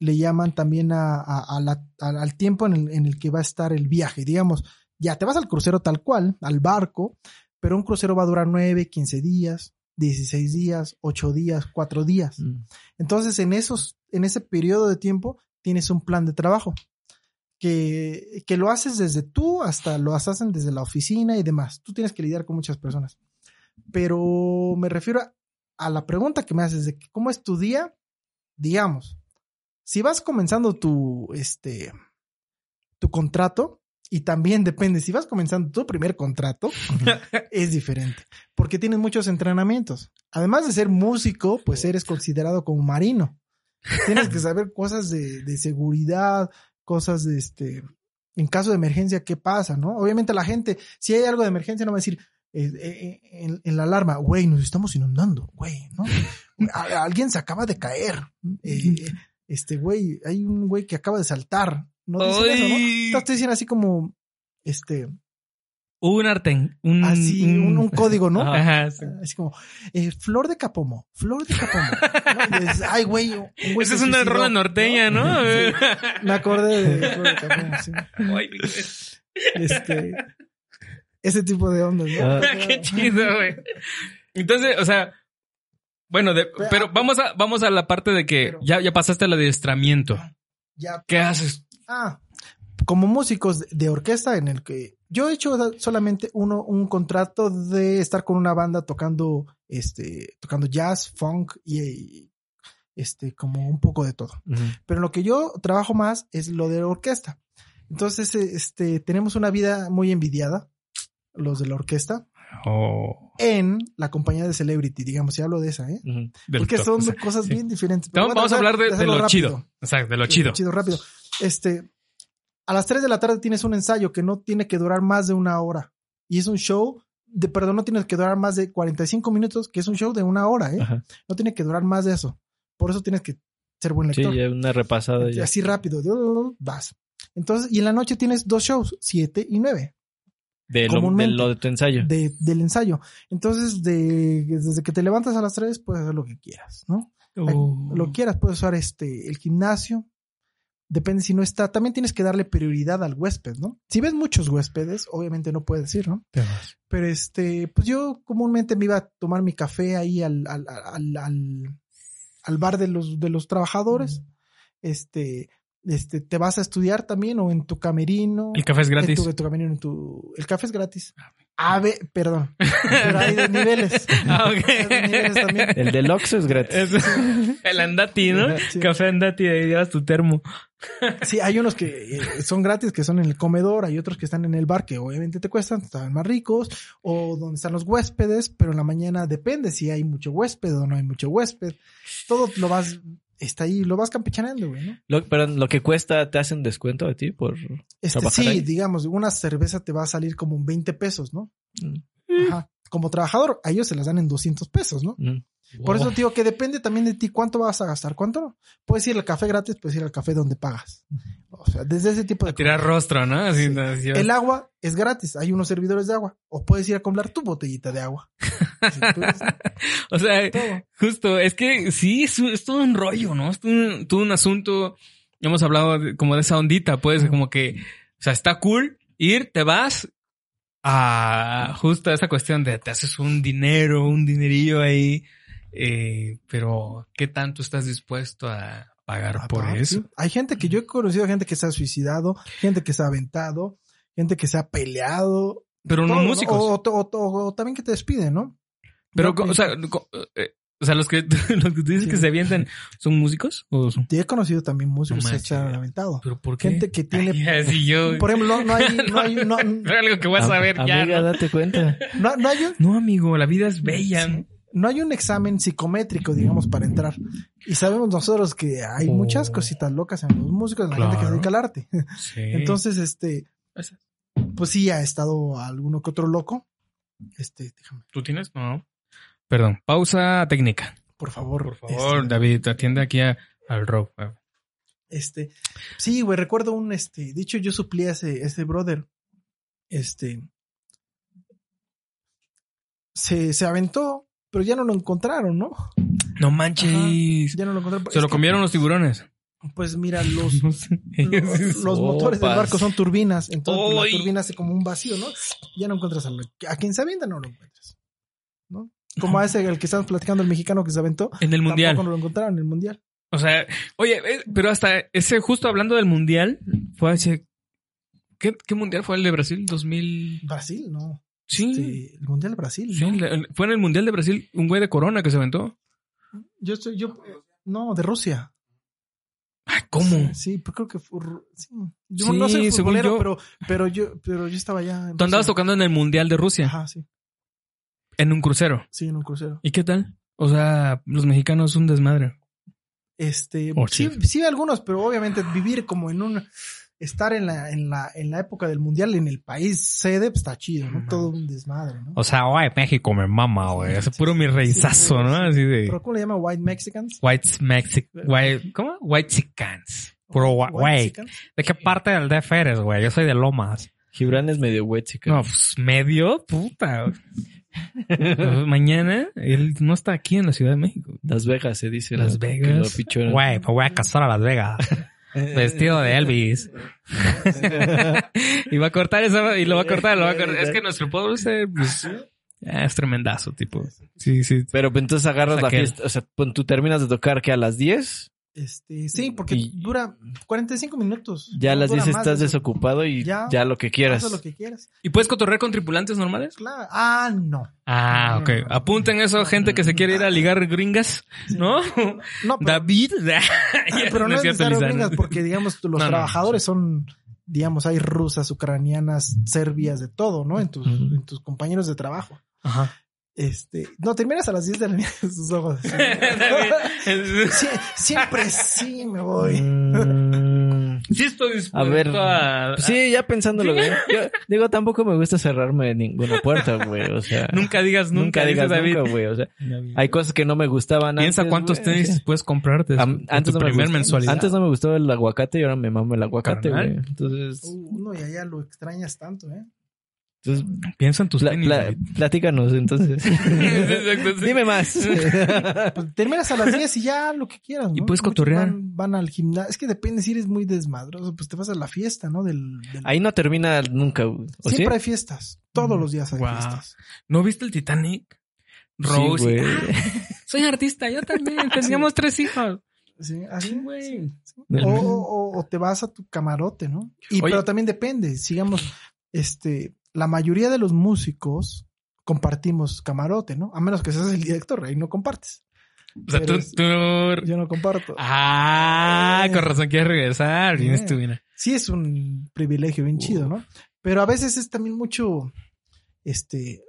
le llaman también a, a- a la- a- al tiempo en el, en el que va a estar el viaje. Digamos, ya te vas al crucero tal cual, al barco, pero un crucero va a durar 9, 15 días. 16 días, 8 días, 4 días. Mm. Entonces, en esos, en ese periodo de tiempo, tienes un plan de trabajo. Que, que lo haces desde tú hasta lo hacen desde la oficina y demás. Tú tienes que lidiar con muchas personas. Pero me refiero a, a la pregunta que me haces de cómo es tu día, digamos, si vas comenzando tu, este, tu contrato, y también depende, si vas comenzando tu primer contrato, (laughs) es diferente, porque tienes muchos entrenamientos. Además de ser músico, pues eres considerado como marino. Tienes que saber cosas de, de seguridad, cosas de este, en caso de emergencia, ¿qué pasa? ¿No? Obviamente la gente, si hay algo de emergencia, no va a decir, eh, eh, en, en la alarma, güey, nos estamos inundando, güey, ¿no? (laughs) A- alguien se acaba de caer. eh, este güey, hay un güey que acaba de saltar. No dicen eso, ¿no? Te dicen así como, este, Un arten. Un, así, un, un (laughs) código, ¿no? Ajá, sí. Así como, eh, flor de capomo, flor de capomo. ¿no? Dices, Ay, güey, Esa es una suicidó", rola norteña, ¿no? Sí. Me acordé de (laughs) flor de capomo, sí. Ay, Este, ese tipo de ondas, ¿no? Ah. (laughs) Qué chido, güey. Entonces, o sea, bueno, de- pero vamos a, vamos a la parte de que Pero- ya, ya pasaste el adiestramiento. Ya, ¿Qué haces? Ah, como músicos de- orquesta en el que yo he hecho solamente uno, un contrato de estar con una banda tocando, este, tocando jazz, funk y, y, este, como un poco de todo. Ujú. Pero lo que yo trabajo más es lo de orquesta. Entonces, este, tenemos una vida muy envidiada, los de la orquesta, Oh, en la compañía de Celebrity, digamos, si hablo de esa, ¿eh? Porque top, son o sea, cosas sí. bien diferentes. Vamos, a hablar de, lo rápido. chido. Exacto, de lo chido. Chido, rápido. Este, a las 3 de la tarde tienes un ensayo que no tiene que durar más de una hora. Y es un show de, perdón, no tiene que durar más de 45 minutos, que es un show de una hora, ¿eh? Ajá. No tiene que durar más de eso. Por eso tienes que ser buen Sí, lector. ya una repasada ya. Así rápido, vas. Entonces, y en la noche tienes dos shows, 7 y 9, De lo, de comúnmente. lo de tu ensayo. de, del ensayo. Entonces, de, desde que te levantas a las 3, puedes hacer lo que quieras, ¿no? Oh. Lo quieras, puedes usar este, el gimnasio. Depende si no está. También tienes que darle prioridad al huésped, ¿no? Si ves muchos huéspedes, obviamente no puedes ir, ¿no? Pero este, pues yo comúnmente me iba a tomar mi café ahí al, al, al, al, al bar de los, de los trabajadores. Este, este, te vas a estudiar también o en tu camerino. El café es En gratis. tu, en tu camerino, en tu, el café es gratis. A ver, perdón. Pero hay de niveles. (laughs) Ah, (laughs) Hay de niveles ok. también. El deluxe es gratis. Es- (laughs) el andati, ¿no? Sí. Café andati, ahí llevas tu termo. Sí, hay unos que eh, son gratis, que son en el comedor, hay otros que están en el bar, que obviamente te cuestan, están más ricos, o donde están los huéspedes, pero en la mañana depende si hay mucho huésped o no hay mucho huésped. Todo lo vas, está ahí, lo vas campechaneando, güey, ¿no? Lo, pero lo que cuesta, ¿te hacen descuento a ti por...? Este, ¿Trabajar sí, ahí? digamos, una cerveza te va a salir como en 20 pesos, ¿no? Mm. Ajá. Como trabajador, a ellos se las dan en 200 pesos, ¿no? Mm. Por eso digo que depende también de ti cuánto vas a gastar, cuánto no. Puedes ir al café gratis, puedes ir al café donde pagas. O sea, desde ese tipo de A tirar rostro, ¿no? Así, Sí. no, El agua es gratis, hay unos servidores de agua. O puedes ir a comprar tu botellita de agua. Eres (laughs) O sea, todo. justo, es que sí, es, todo un rollo, ¿no? Es todo un, todo un asunto. Hemos hablado de- como de esa ondita, pues, como que, o sea, está cool ir, te vas a justo esa cuestión de te haces un dinero, un dinerillo ahí, eh, pero ¿qué tanto estás dispuesto a pagar por Aparte, eso? Hay gente que yo he conocido gente que se ha suicidado, gente que se ha aventado, gente que se ha peleado. Pero no todo, músicos. O, o- o- o también que te despiden, ¿no? Pero, Yo, o sea, eh, o sea, los que, (laughs) los que tú dices Sí. que se avientan, ¿son músicos? ¿O son? He conocido también músicos No que se han aventado. ¿Pero por qué? Gente que tiene, (laughs) Ay, así yo. por ejemplo, no, no hay, (laughs) no hay, no, algo que vas a ver ya. Amiga, ¿no? date cuenta. no- no hay un, No, amigo, la vida es bella. Sí. No hay un examen psicométrico, digamos, para entrar. Y sabemos nosotros que hay muchas Oh. cositas locas en los músicos, en la gente que se dedica al arte. (laughs) Sí. Entonces, este, pues sí, ha estado alguno que otro loco. Este, déjame, ¿Tú tienes? No. Perdón, pausa técnica. por favor. Por favor, este, David, atiende aquí a- al rock. Este, sí, güey, recuerdo un, este, de hecho yo suplí a ese, ese brother, este, se, se aventó, pero ya no lo encontraron, ¿no? No manches. Ya no lo encontraron. Se Es lo que, comieron los tiburones. Pues mira, (laughs) los, No sé. (laughs) los, los motores del barco son turbinas, entonces pues, la turbina hace como un vacío, ¿no? Ya no encuentras a, lo- a quien se avienta, no lo encuentras. ¿no? Como a ese, el que estamos platicando, el mexicano que se aventó. En el mundial. Tampoco lo encontraron en el mundial. O sea, oye, eh, pero hasta ese, justo hablando del mundial, fue hace. ¿Qué, qué mundial fue el de Brasil? 2000. Brasil, no. Sí. Este, el mundial de Brasil. sí, fue en el mundial de Brasil un güey de Corona que se aventó. Yo estoy, yo, no, de Rusia. Ay, ¿cómo? Sí, pues creo que fue. Sí. Yo Sí, no soy según futbolero, yo. pero, pero yo, pero yo estaba allá. en Tú andabas tocando en el mundial de Rusia, Ajá, sí. en un crucero. Sí, en un crucero. ¿Y qué tal? O sea, los mexicanos un desmadre. Este, Oh, sí. sí, algunos, pero obviamente vivir como en un, estar en la, en la, en la época del mundial en el país sede, pues está chido, ¿no? Todo un desmadre, ¿no? O sea, güey, México me mama, güey. Es puro mi reizazo, ¿no? Así de ¿Pero cómo le llaman White Mexicans? white Mexic, white, ¿cómo? White Chicans. Puro White güey. Mexicans. ¿De qué parte del DF eres, güey? Yo soy de Lomas. Gibran es medio wet, chica. No, pues medio, puta. Pues, Mañana él no está aquí en la Ciudad de México. Las Vegas se dice. Las Vegas. Güey, me voy a casar a Las Vegas. Vestido de Elvis. (laughs) y va a cortar eso y lo va a cortar, lo va a cortar. Es que nuestro pueblo es, eh, pues, ah, es tremendazo, tipo. Sí, sí. Pero pues, entonces agarras O sea, la fiesta. O sea, tú terminas de tocar que a las 10. Este, sí, porque Y- dura 45 minutos. Ya a las dura 10 más estás de eso. desocupado y Ya. ya, lo que quieras. Haz lo que quieras. ¿Y puedes cotorrear con tripulantes normales? Claro. Ah, no. Ah, ok. Apunten eso, gente que se quiere ir a ligar gringas, ¿no? No, pero, (laughs) David. (laughs) (laughs) pero no es necesario Lizana. gringas porque, digamos, los No, no, trabajadores son, digamos, hay rusas, ucranianas, serbias, de todo, ¿no? En tus, en tus compañeros de trabajo. Ajá. Este, no, terminas a las 10 de la mañana en sus ojos. (laughs) siempre sí me voy. Mm, Sí estoy dispuesto A ver. a... pues sí, ya pensándolo bien. Yo, digo, tampoco me gusta cerrarme ninguna puerta, güey. O sea, Nunca digas nunca, digas David. nunca, güey. O sea, hay cosas que no me gustaban Piensa antes, cuántos güey. tenis puedes comprarte antes tu no me primer gustaba- mensualidad. Antes no me gustaba el aguacate y ahora me mamo el aguacate, Carnal. güey. Entonces, Uh, Uno y allá lo extrañas tanto, ¿eh? Entonces Piensa en tus pla- tenis. pla- platícanos, entonces. (laughs) Exacto, sí. Dime más. (laughs) Pues terminas a las 10 y ya lo que quieras, ¿no? Y puedes cotorrear. Van, van al gimnasio. Es que depende si eres muy desmadroso, pues te vas a la fiesta, ¿no? Del, del- Ahí no termina nunca. Siempre hay fiestas. Todos los días hay Wow. fiestas. ¿No viste el Titanic? Sí, Rose. güey. (laughs) Soy artista, yo también. Teníamos tres hijos. Sí, así, güey. sí, sí. O, o- o te vas a tu camarote, ¿no? Y Oye. pero también depende. Sigamos, este, la mayoría de los músicos compartimos camarote, ¿no? A menos que seas el director, ahí no compartes. O sea, tú, tú- Yo no comparto. Ah, Eh. con razón quieres regresar. Tú, mira. sí es un privilegio bien chido, ¿no? Pero a veces es también mucho, este,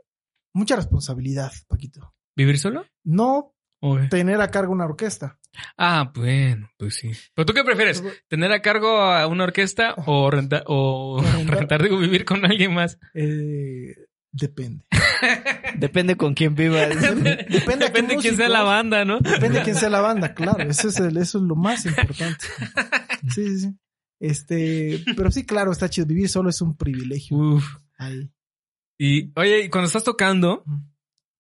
mucha responsabilidad, Paquito. ¿Vivir solo? No tener a cargo una orquesta. Ah, bueno, pues sí. ¿Pero tú qué prefieres? ¿Tener a cargo a una orquesta (laughs) o (laughs) rentar, o rentar, digo, vivir con alguien más? Eh, depende. (laughs) Depende con quién vivas. Depende, de quién sea la banda, ¿no? Depende de quién sea la banda, claro. Eso es, el- eso es lo más importante. Sí, sí, sí. Este, pero sí, claro, está chido. Vivir solo es un privilegio. Uf. Ahí. Y, oye, y cuando estás tocando,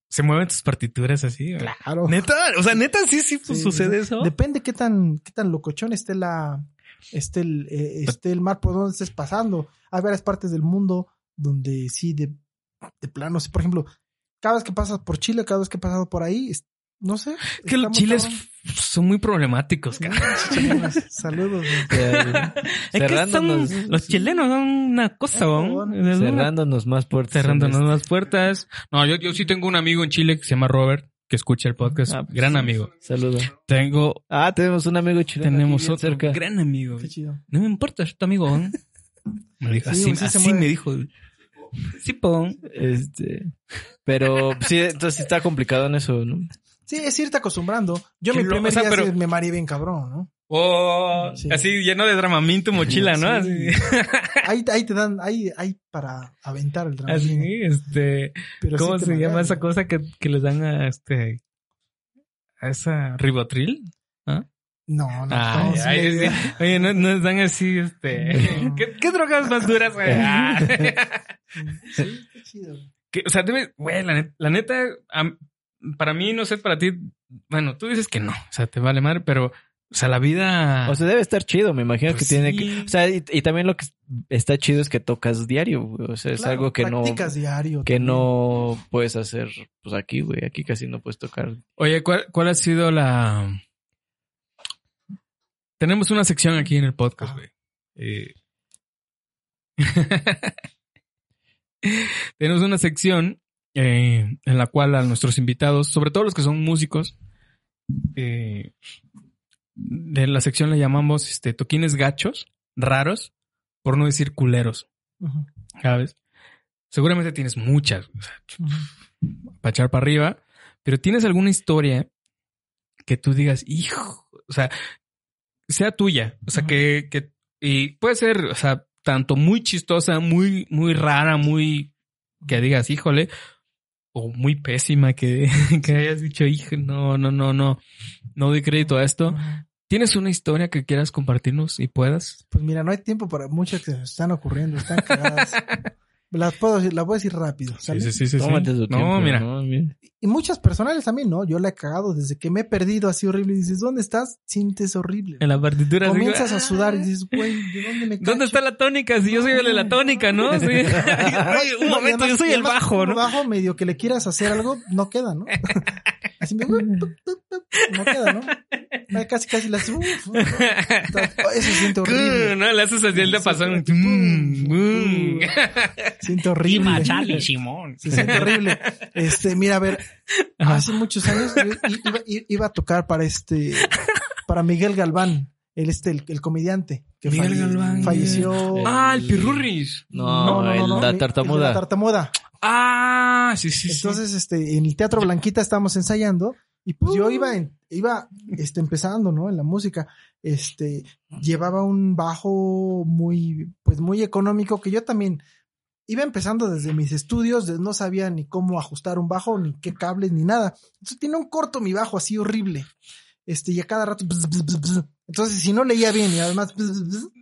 ¿se mueven tus partituras así? güey? Claro. Neta, o sea, neta, sí, sí, pues, Sí, sucede eso. Depende qué tan, qué tan locochón esté la, esté el, eh, esté el mar por donde estés pasando. Hay varias partes del mundo donde sí, de, de plano, sí, por ejemplo, cada vez que pasas por Chile, cada vez que he pasado por ahí, no sé. que los chiles cabrón. son muy problemáticos, cara. Chilenos, Saludos. (laughs) Es que son, los chilenos son una cosa, ¿no? cerrándonos más puertas. cerrándonos las puertas. No, yo, yo sí tengo un amigo en Chile que se llama Robert, que escucha el podcast. Ah, pues, gran amigo. este. Saludo. Tengo, Ah, tenemos un amigo chileno. tenemos otro cerca. gran amigo. Qué chido. No me importa, es tu amigo. ¿eh? (laughs) Me dijo, Sí, así, sí me dijo. Sí, po. Este, pero sí, entonces sí está complicado en eso, ¿no? Sí, es irte acostumbrando. Yo mi primer o sea, día pero- sí me mareé bien cabrón, ¿no? Oh, Sí. así lleno de dramamín tu mochila, ¿no? Sí. Ahí, ahí te dan, ahí, ahí para aventar el drama. así, este, Pero ¿cómo se llama esa ¿no? cosa que, que les dan a este, a esa ribotril? No, no. Ay, no, ay. (laughs) Oye, no, nos dan así, este, No. ¿qué, qué drogas más duras? güey? Ah. Sí, qué (laughs) chido. Que, o sea, debe, güey, la, net- la neta, para mí, no sé, para ti, bueno, tú dices que no, o sea, te vale madre, pero O sea, la vida. O sea, debe estar chido, me imagino Pues que tiene que... O sea, y, y también lo que está chido es que tocas diario, güey. O sea, es Claro, algo que no... practicas diario. Que también. no puedes hacer, pues aquí, güey. Aquí casi no puedes tocar. Oye, ¿cuál, ¿cuál ha sido la. Tenemos una sección aquí en el podcast, güey. Eh, (laughs) Tenemos una sección eh, en la cual a nuestros invitados, sobre todo los que son músicos, eh, de la sección le llamamos este, toquines gachos, raros, por no decir culeros, ¿sabes? Seguramente tienes muchas, o sea, para echar para arriba, pero tienes alguna historia que tú digas, hijo, o sea, sea tuya, o sea, que, que, y puede ser, o sea, tanto muy chistosa, muy, muy rara, muy, que digas, híjole, o muy pésima, que, (laughs) que hayas dicho, hijo, no, no, no, no, no doy crédito a esto. ¿Tienes una historia que quieras compartirnos y puedas? Pues mira, no hay tiempo para muchas que se están ocurriendo, están (laughs) cagadas. Las puedo decir, las voy a decir rápido. ¿sale? sí, sí. Tómate tu No, tiempo, mira. ¿no? Mira. Y muchas personales también, ¿no? Yo la he cagado desde que me he perdido así horrible. Y dices, ¿dónde estás? Sientes horrible. En la partitura. así, Comienzas a ah, sudar y dices, güey, ¿de dónde me ¿Dónde cacho? está la tónica? Si yo soy el de la tónica, ¿no? (laughs) Sí. Oye, un No, momento, además- yo soy el bajo, ¿no? bajo medio que le quieras hacer algo, no queda, ¿no? (laughs) Así me... (laughs) No queda, ¿no? Ay, Casi, casi las... uf, (laughs) Eso se siente horrible. No, le haces así el de pasón. Mm, mm. (laughs) Siente horrible. Simón. Se siente horrible. Este, mira, a ver, hace muchos años iba, a tocar para este, para Miguel Galván, el este, el, el comediante que Miguel falle- Galván. falleció. Ah, el pirurris. No, el- la mi- tartamuda. la tartamuda. Ah, sí, sí, sí. Entonces, este, en el Teatro Blanquita estábamos ensayando y pues yo iba, en- iba, este, empezando, ¿no? En la música, este, llevaba un bajo muy, pues muy económico que yo también iba empezando desde mis estudios, no sabía ni cómo ajustar un bajo, ni qué cables, ni nada. Entonces tiene un corto mi bajo así horrible. Este, y a cada rato, bzz, bzz, bzz, bzz. entonces si no leía bien y además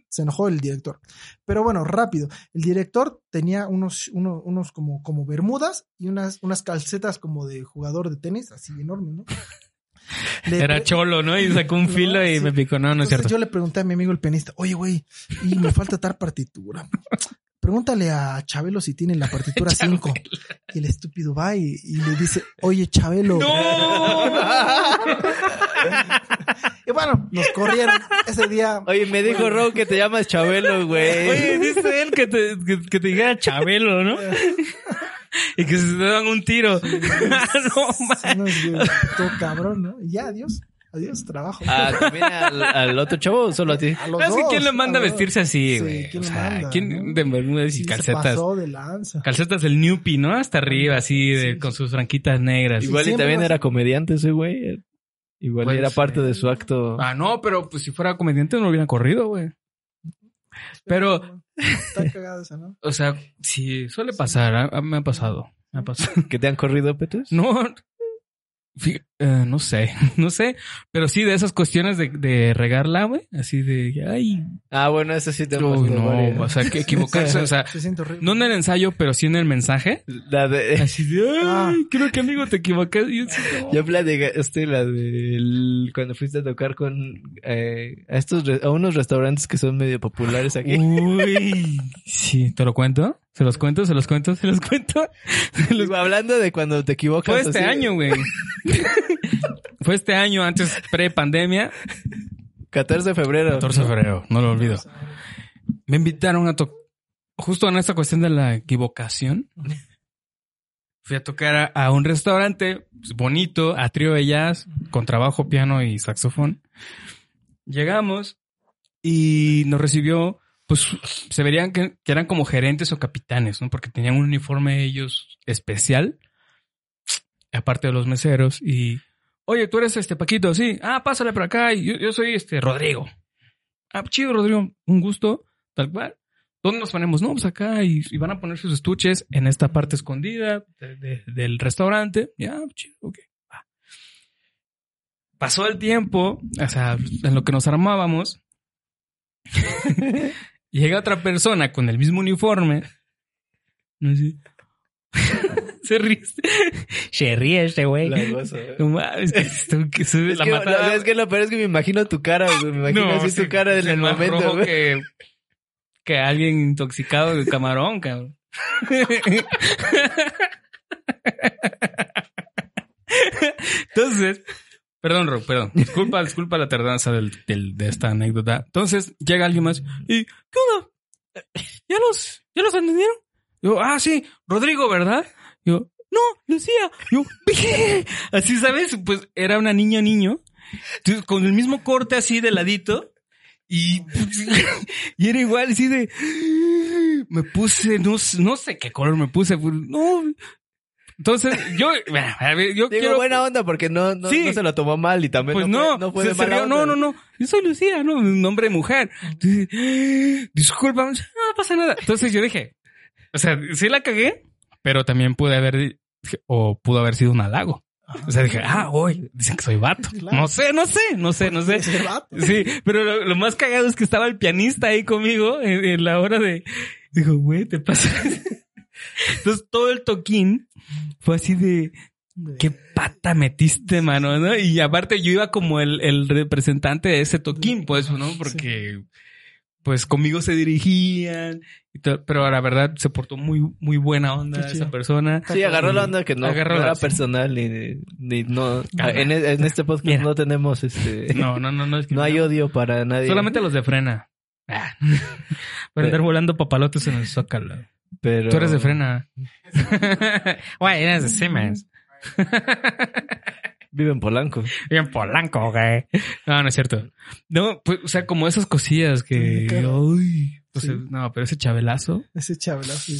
se enojó el director. Pero bueno, rápido. El director tenía unos, uno- unos como, como bermudas y unas, unas calcetas como de jugador de tenis, así enormes, ¿no? (laughs) Le- Era cholo, ¿no? Y sacó un (laughs) No, filo y sí. me picó. No, no es Entonces cierto. yo le pregunté a mi amigo el pianista, oye, güey, y me falta tal partitura. Pregúntale a Chabelo si tiene la (laughs) partitura 5. Y el estúpido va y, y le dice, oye, Chabelo. (laughs) y bueno, nos corrieron ese día. Oye, me dijo Ro que te llamas Chabelo, güey. Oye, dice él que te, que, que te dijera Chabelo, ¿no? (laughs) y que se te dan un tiro. no, Sí, man. nos dio todo cabrón, ¿no? Y ya, adiós. Adiós, trabajo. Ah, ¿También al, al otro chavo o solo a ti? A los Es que dos, quién le manda a vestirse así, Sí. ¿quién o le sea, manda, ¿quién no? de bermudas y Sí, se calcetas? pasó de lanza. Calcetas del Newpie, ¿no? Hasta arriba, así, de, Sí, con sus franquitas negras. Igual y también era comediante ese güey. Igual Puede era parte de su acto. Ah, no, pero pues si fuera comediante no lo hubieran corrido, güey. Pero- Está cagada esa, ¿no? O sea, sí, suele pasar. me ha pasado. Me ha pasado. ¿Que te han corrido, Petes? (laughs) No, fí- eh, no sé, (laughs) no sé, pero sí de esas cuestiones de, de regarla, güey, así de, ay, Ah, bueno, eso sí te uy, no, varias. o sea, que (laughs) equivocarse, o sea, Se no en el ensayo, pero sí en el mensaje, La de... (laughs) así de, ay, Ah. creo que amigo te equivocaste. Yo no. Yo platicaste la de cuando fuiste a tocar con eh, a estos a unos restaurantes que son medio populares aquí. Uy, sí, ¿te lo cuento? ¿Se los cuento? ¿Se los cuento? ¿Se los cuento? Se los- hablando de cuando te equivocas. Fue este así- año, güey. Fue este año, antes pre-pandemia. 14 de febrero. 14 de febrero, no lo olvido. Me invitaron a tocar, justo en esta cuestión de la equivocación. Fui a tocar a, a un restaurante bonito, a trío de jazz, con trabajo, piano y saxofón. Llegamos y nos recibió, pues se verían que, que eran como gerentes o capitanes, ¿no? Porque tenían un uniforme ellos especial, aparte de los meseros. Y, oye, tú eres este Paquito, sí. Ah, pásale por acá. Y yo, yo soy este Rodrigo. Ah, chido, Rodrigo, un gusto, tal cual. ¿Dónde nos ponemos? No, pues acá y, van a poner sus estuches en esta parte escondida de- de- del restaurante. Ya, chido, ok. Pasó el tiempo, o sea, en lo que nos armábamos. (laughs) Llega otra persona con el mismo uniforme. No sé. Se ríe. Se ríe este güey. No mames, que Es la que, matada- es que lo peor es que me imagino tu cara, güey. Me imagino así sí, tu cara en el más momento, rojo güey. que, que alguien intoxicado de camarón, cabrón. Entonces, perdón, Ro, perdón. Disculpa, disculpa la tardanza del, del- de esta anécdota. Entonces, llega alguien más y, ¿qué onda? ¿Ya los, ya los atendieron? Yo, ah, sí, Rodrigo, ¿verdad? Yo, no, Lucía. Yo, "Bien". así, ¿sabes? Pues era una niña niño, con el mismo corte así de ladito. Y, (laughs) y era igual, así de. Me puse, no, no sé qué color me puse. pues, No. Entonces, yo, bueno, yo Digo, quiero. buena onda porque no, no, Sí. no se lo tomó mal y también Pues no, no, fue, no fue se- de mala onda. no, no, no. Yo soy Lucía, no, un nombre de mujer. Entonces, disculpa, no pasa nada. Entonces yo dije, o sea, sí la cagué, pero también pude haber, o pudo haber sido un halago. O sea, dije, ah, hoy dicen que soy vato. Claro. No sé, no sé, no sé, no sé. (laughs) Sí, pero lo, lo más cagado es que estaba el pianista ahí conmigo en, en la hora de. Dijo, güey, te pasa. (laughs) Entonces todo el toquín fue así de. ¿Qué pata metiste, mano? ¿no? Y aparte yo iba como el, el representante de ese toquín, pues, ¿no? Porque, pues, conmigo se dirigían. y todo, pero la verdad se portó muy, muy buena onda esa persona. Sí, agarró la onda que no, Agarró no la- era sí. personal ni, ni no. Ajá. En, en este podcast Mira. no tenemos este. (laughs) No, no, no, no. es que no hay odio para nadie. Solamente los de frena. Ah. (laughs) Para andar volando papalotes en el zócalo. Pero... Tú eres de frena. (laughs) Güey, eres de Siemens. Vive en Polanco. Bien polanco, güey. No, no es cierto. No, pues, o sea, como esas cosillas que. Uy, pues, Sí. no, pero ese chavelazo. Ese chabelazo.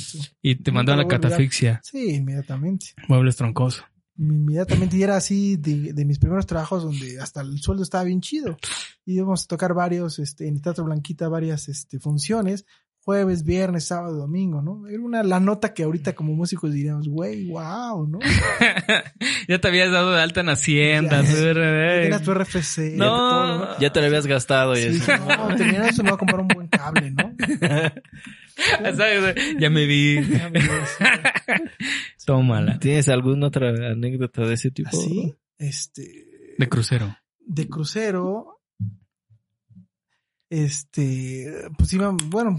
Y te mandó a la catafixia. Sí, inmediatamente. Muebles troncoso. Inmediatamente y era así de, de mis primeros trabajos donde hasta el sueldo estaba bien chido. Y íbamos a tocar varios, este, en el Teatro Blanquita, varias este, funciones. Jueves, viernes, sábado, domingo, ¿no? Era una, la nota que ahorita como músicos diríamos, güey, wow, ¿no? (laughs) ya te habías dado de alta en Hacienda. Ya, tu RFC. No. todo, ¿no? Ya te lo habías gastado y Sí, eso. no, terminando eso me voy a comprar un buen cable, ¿no? (laughs) ¿Sabes? Ya me vi. Ya me dio Tómala. ¿Tienes alguna otra anécdota de ese tipo? Así, este, De crucero. de crucero, este, pues iban, bueno,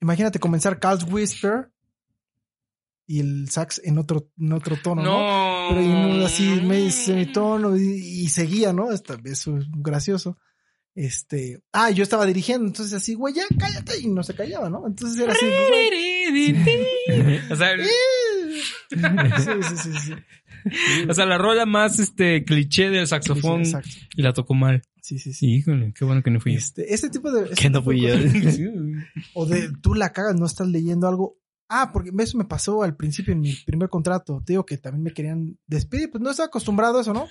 imagínate comenzar Carl's Whisper y el sax en otro, en otro tono, ¿no? No. Pero en así medio semitono y, y seguía, ¿no? Esta- Eso es gracioso. Este, ah, yo estaba dirigiendo, entonces así, güey, ya cállate, y no se callaba, ¿no? Entonces era así, güey. (laughs) O sea, (laughs) Sí, sí, sí, sí. o sea, la rola más este cliché del saxofón Sí, y la tocó mal. Sí, sí, sí. Híjole, qué bueno que no fui yo. Este, este tipo de. este Que no fui yo. (laughs) O de tú la cagas, no estás leyendo algo. Ah, porque eso me pasó al principio en mi primer contrato. Te digo que también me querían despedir. Pues no estaba acostumbrado a eso, ¿no?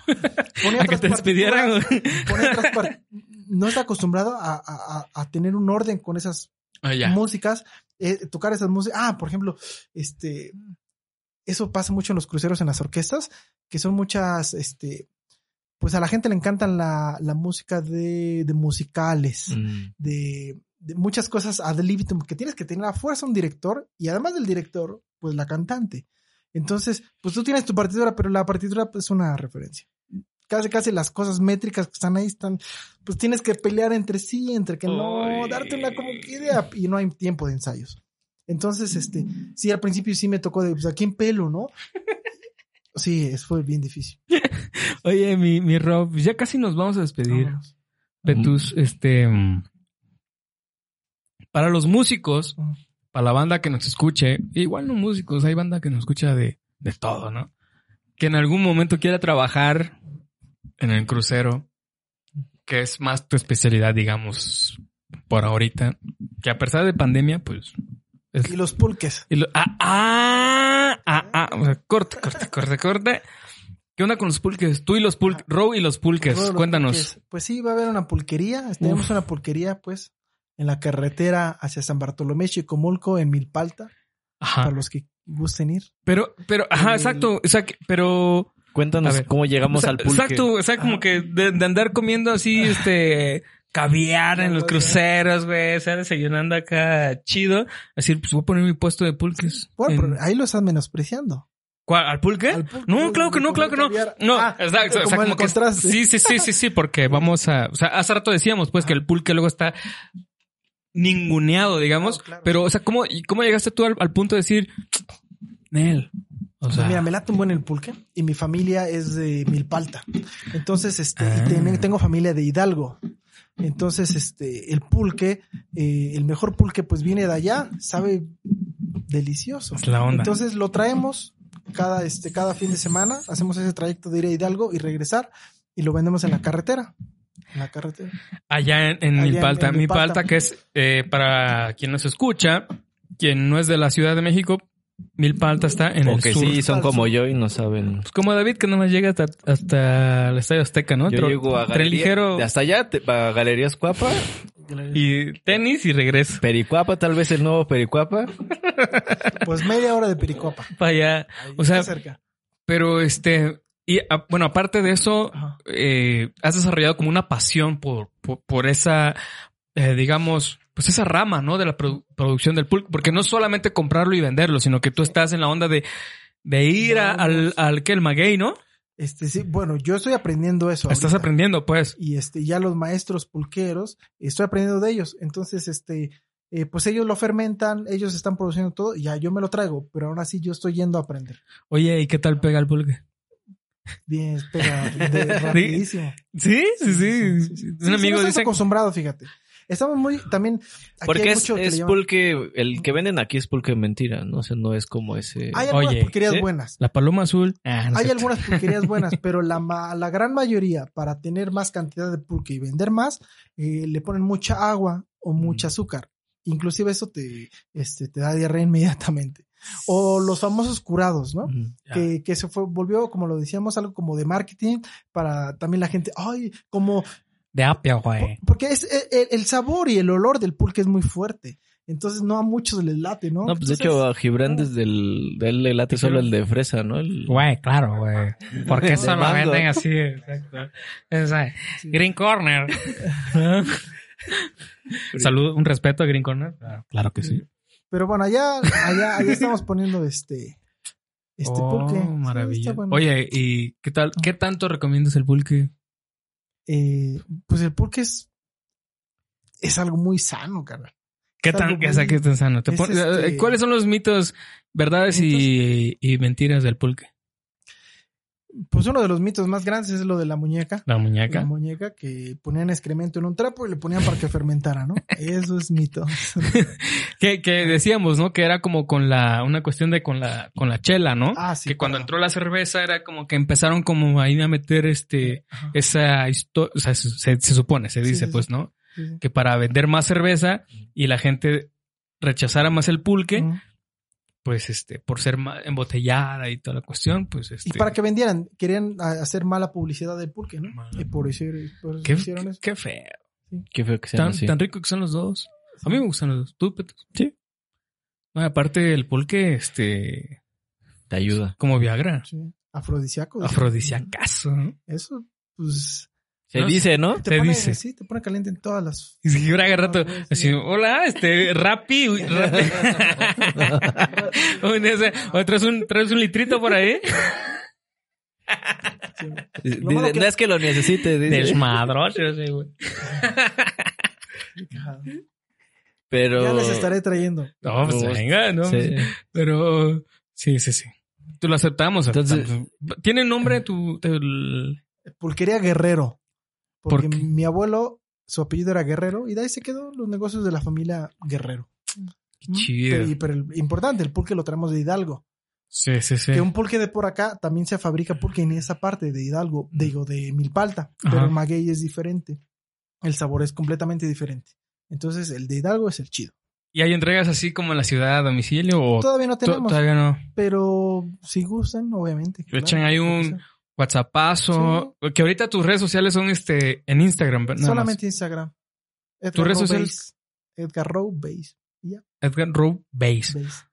Ponía (laughs) A que te despidieran. ponía (laughs) No estaba acostumbrado a, a- a- tener un orden con esas Ah, músicas, eh, tocar esas músicas. Ah, por ejemplo, este, eso pasa mucho en los cruceros, en las orquestas, que son muchas, este, pues a la gente le encantan la, la música de, de musicales, Mm. de, de muchas cosas ad libitum, que tienes que tener a fuerza un director y además del director, pues la cantante. Entonces, pues tú tienes tu partitura, pero la partitura pues, es una referencia. Casi, casi las cosas métricas que están ahí están, pues tienes que pelear entre sí, entre que no, darte una como que idea y no hay tiempo de ensayos. Entonces, este, sí, al principio sí me tocó de, pues, ¿a quién pelo, no? Sí, eso fue bien difícil. (laughs) Oye, mi, mi Rob, ya casi nos vamos a despedir Vámonos. de tus, este, mm, para los músicos, Ujú. para la banda que nos escuche, igual no músicos, hay banda que nos escucha de, de todo, ¿no? Que en algún momento quiera trabajar en el crucero, que es más tu especialidad, digamos, por ahorita, que a pesar de pandemia, pues... es- Y los pulques. y lo- ah, ah, ah, ah, o sea, corte, corte, corte, corte. ¿Qué onda con los pulques? Tú y los pulques, Row y los pulques, los cuéntanos. pulques. Pues sí, va a haber una pulquería. Tenemos Uf. una pulquería, pues, en la carretera hacia San Bartolomé, Chicomulco, en Milpalta, Ajá. para los que gusten ir. Pero, pero, ajá, El- exacto, exacto, pero... Cuéntanos ver. cómo llegamos o sea, al pulque. Exacto, o sea, como que de, de andar comiendo así, este, caviar en los lo- cruceros, güey. O sea, desayunando acá chido. Decir, pues voy a poner mi puesto de pulques. Bueno, En- pero ahí lo estás menospreciando. ¿Cuál? ¿Al pulque? Al pulque, No, claro que no, claro que no. No, Ah, exacto. O como sea, el como que. Sí, sí, sí, sí, sí, porque vamos a. O sea, hace rato decíamos, pues, que el pulque luego está ninguneado, digamos. Claro, claro. Pero, o sea, ¿cómo, ¿cómo llegaste tú al, al punto de decir, Nel? O Pues sea, mira, me late un buen el pulque y mi familia es de Milpalta. Entonces, este, y Ah. ten- tengo familia de Hidalgo. Entonces, este, el pulque, eh, el mejor pulque, pues viene de allá, sabe delicioso. es la onda. Entonces lo traemos cada, este, cada fin de semana, hacemos ese trayecto de ir a Hidalgo y regresar y lo vendemos en la carretera. En la carretera. Allá en, en Allá en- Milpalta. en Milpalta, Milpalta. que es, eh, para quien nos escucha, quien no es de la Ciudad de México, Milpalta está en o el que sur. sí son como yo y no saben. Pues como David, que nomás llega hasta, hasta el Estadio Azteca, ¿no? Yo Tro- llego a tren ligero hasta allá, te- a Galerías Cuapa, y tenis y regreso. Pericuapa, tal vez el nuevo Pericuapa. Pues media hora de Pericopa. Para allá. Ahí O sea, cerca. Pero este, y a- bueno, aparte de eso, eh, has desarrollado como una pasión por, por, por esa, eh, digamos, pues esa rama, ¿no? De la produ- producción del pulque, porque no solamente comprarlo y venderlo, sino que tú estás en la onda de, de ir a- al, al que el maguey, ¿no? Este, sí, bueno, yo estoy aprendiendo eso. Estás ahorita. aprendiendo, pues. y este ya los maestros pulqueros estoy aprendiendo de ellos entonces este eh, pues ellos lo fermentan ellos están produciendo todo y ya yo me lo traigo pero aún así yo estoy yendo a aprender Oye, ¿y qué tal pega el pulque? bien pega de- (laughs) rapidísimo Sí, sí, sí. sí, sí. Un amigo dice, acostumbrado fíjate estamos muy también aquí Porque hay es, mucho que le es llaman- pulque, el que venden aquí es pulque mentira, ¿no? O sea, no es como ese... hay algunas Oye, pulquerías ¿sí? buenas la paloma azul. Ah, no hay algunas pulquerías (laughs) buenas, pero la, ma- la gran mayoría, para tener más cantidad de pulque y vender más, eh, le ponen mucha agua o mucha azúcar. Inclusive eso te, este, te da diarrea inmediatamente. O los famosos curados, ¿no? Ya. Que, que se fue, volvió, como lo decíamos, algo como de marketing para también la gente, ay, como, De apia, güey. porque es eh, el, el sabor y el olor del pulque es muy fuerte. Entonces no a muchos les late, ¿no? No, pues de hecho a Gibran desde el, de él le late solo el de fresa, ¿no? El, Güey, claro, güey. Porque eso lo venden así, exacto. Es, eh, Green Corner. (laughs) Salud, un respeto a Green Corner. Claro, claro que sí. Pero bueno, allá, allá, allá estamos poniendo este, este oh, pulque. Sí, maravilla. bueno. Oye, ¿y qué tal? ¿Qué tanto recomiendas el pulque? Eh, pues el pulque es, es algo muy sano, carnal. ¿Qué tan, muy- qué tan sano? ¿Te es pon- este- eh, ¿Cuáles son los mitos, verdades y, y mentiras del pulque? Pues uno de los mitos más grandes es lo de la muñeca. La La muñeca. muñeca que ponían excremento en un trapo y le ponían para que fermentara, ¿no? Eso es mito. (laughs) Que, que decíamos, ¿no? Que era como con la, una cuestión de con la, con la chela, ¿no? Ah, sí. que cuando entró la cerveza era como que empezaron como ahí a meter este, Ajá. esa historia, o sea, se, se- se supone, se dice sí, pues. ¿no? Sí. Que para vender más cerveza y la gente rechazara más el pulque. Pues este, por ser embotellada y toda la cuestión, pues este. Y para que vendieran, querían hacer mala publicidad del pulque, ¿no? Mala Y por eso, por eso Qué, hicieron eso. qué feo. Qué feo que sean Tan, así. tan rico que son los dos. A mí me gustan los dos. ¿Tú? Sí. No, aparte el pulque, este, Te ayuda. como Viagra. Sí. Afrodisíaco. Afrodisiacazo, ¿no? Eso, pues. Se No, dice, ¿no? Te Se pone, dice. Sí, te pone caliente en todas las. Y si ahora rato, Ah, sí. así, hola, este, Rappi, ¿o traes (laughs) un, traes un litrito por ahí? sí. Dice, que- No es que lo necesite, dice. Desmadroso, sí, güey. (laughs) Pero... Ya les estaré trayendo. No, pues No, venga, no. Sí. Pero, sí, sí, sí. Tú lo aceptamos. Entonces- aceptamos. ¿Tiene nombre tu, tu- el- Pulquería Guerrero. ¿Por Porque mi abuelo, su apellido era Guerrero, y de ahí se quedó los negocios de la familia Guerrero. Qué ¿Mm? chido. Pero, y- pero el importante, el pulque lo traemos de Hidalgo. Sí, sí, sí. Que un pulque de por acá también se fabrica pulque en esa parte de Hidalgo, digo, de Milpalta. Pero Ajá. el maguey es diferente. El sabor es completamente diferente. Entonces, el de Hidalgo es el chido. ¿Y hay entregas así como en la ciudad a domicilio o Todavía no tenemos, todavía no? pero si gustan, obviamente. Le echan ahí un- WhatsAppazo. Que ahorita tus redes sociales son este en Instagram. nada más. Solamente Instagram. Edgar ¿Tus redes sociales? Edgar Rowe Base. Edgar Rowe Base. Base.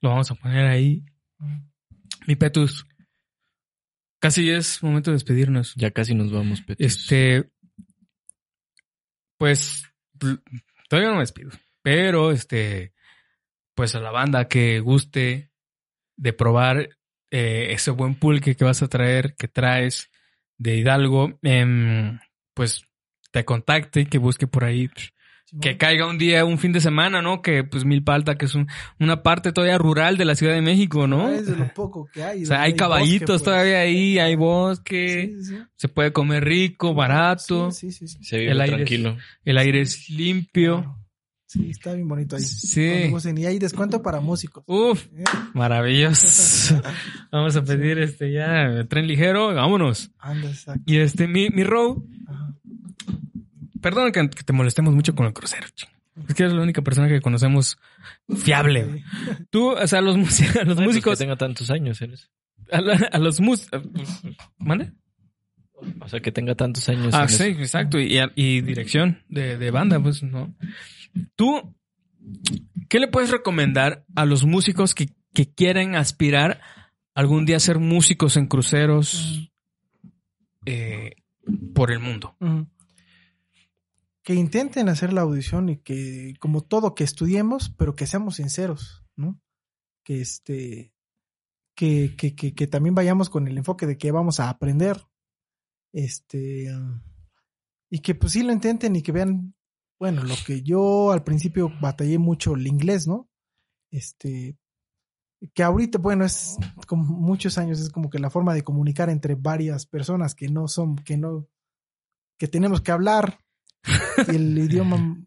Lo vamos a poner ahí. Mi Petus. Casi es momento de despedirnos. Ya casi nos vamos, Petus. Este. pues todavía no me despido. Pero este, pues a la banda que guste de probar eh, ese buen pulque que vas a traer, que traes de Hidalgo, em, pues te contacte, que busque por ahí, que caiga un día, un fin de semana, ¿no? Que pues Milpalta, que es un- una parte todavía rural de la Ciudad de México, ¿no? Es de lo poco que hay. O sea, hay bosque, caballitos pues. todavía ahí, hay bosque, Sí, sí, sí. se puede comer rico, barato, Sí, sí, sí. sí. Se vive El aire- tranquilo. el aire es limpio. Claro. Sí, está bien bonito ahí. Sí. Y hay descuento para músicos. Uf, ¿eh? maravilloso. (laughs) Vamos a pedir este ya tren ligero, vámonos. Anda, exacto. Y este, mi, mi Row, Ajá. perdón que, que te molestemos mucho con el crucero. ching. Es que eres la única persona que conocemos fiable. Tú, o sea, los, músicos, (laughs) los Ay, pues músicos, que tenga tantos años, eres. a, la- a los músicos, ¿mande? O sea, que tenga tantos años. Ah, sí, eso. exacto. Y, y dirección de, de banda, pues, ¿no? Tú, ¿qué le puedes recomendar a los músicos que, que quieren aspirar algún día a ser músicos en cruceros eh, por el mundo? Ujú. Que intenten hacer la audición y que, como todo, que estudiemos, pero que seamos sinceros, ¿no? Que este, que, que, que, que también vayamos con el enfoque de que vamos a aprender. Este, y que pues sí lo intenten y que vean, bueno, lo que yo al principio batallé mucho el inglés, ¿no? Este, que ahorita, bueno, es como muchos años, es como que la forma de comunicar entre varias personas que no son, que no, que tenemos que hablar. el (laughs) idioma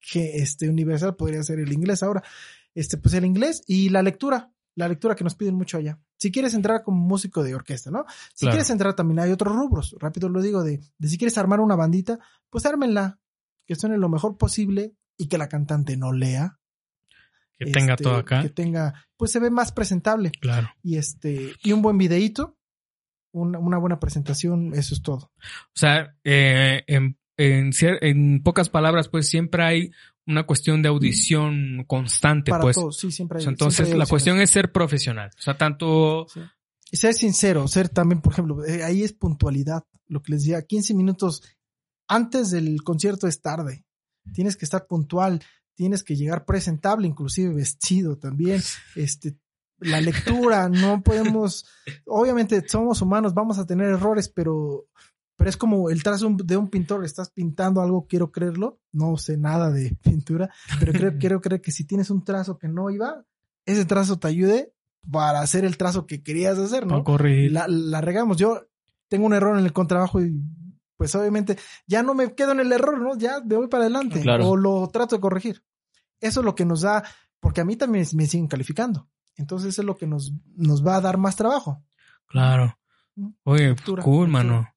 que este universal podría ser el inglés ahora. Este, pues el inglés y la lectura, la lectura que nos piden mucho allá. Si quieres entrar como músico de orquesta, ¿no? Si Claro. quieres entrar también hay otros rubros, rápido lo digo, de, de si quieres armar una bandita, pues ármenla, que suene lo mejor posible y que la cantante no lea. Que tenga Este, todo acá. Que tenga, pues se ve más presentable. Claro. Y este, y un buen videíto, una, una buena presentación, eso es todo. O sea, eh, en, en, pocas palabras, pues siempre hay una cuestión de audición constante, Para pues. sí, siempre O hay. sea, entonces, siempre hay la cuestión es ser profesional. O sea, tanto Sí. Y ser sincero, ser también, por ejemplo, eh, ahí es puntualidad. Lo que les decía, 15 minutos antes del concierto es tarde. Tienes que estar puntual, tienes que llegar presentable, inclusive vestido también. (laughs) Este, la lectura, no podemos, obviamente somos humanos, vamos a tener errores, pero, pero es como el trazo de un pintor, estás pintando algo, quiero creerlo, no sé nada de (laughs) pintura, pero creo, (laughs) quiero creer que si tienes un trazo que no iba, ese trazo te ayude para hacer el trazo que querías hacer, no ¿no? corregir. La, la regamos. Yo tengo un error en el contrabajo y pues obviamente ya no me quedo en el error, ¿no? Ya me voy para adelante Claro. o lo trato de corregir. Eso es lo que nos da, porque a mí también me siguen calificando. Entonces eso es lo que nos, nos va a dar más trabajo. Claro. Oye, Lectura, cool, lectura. mano.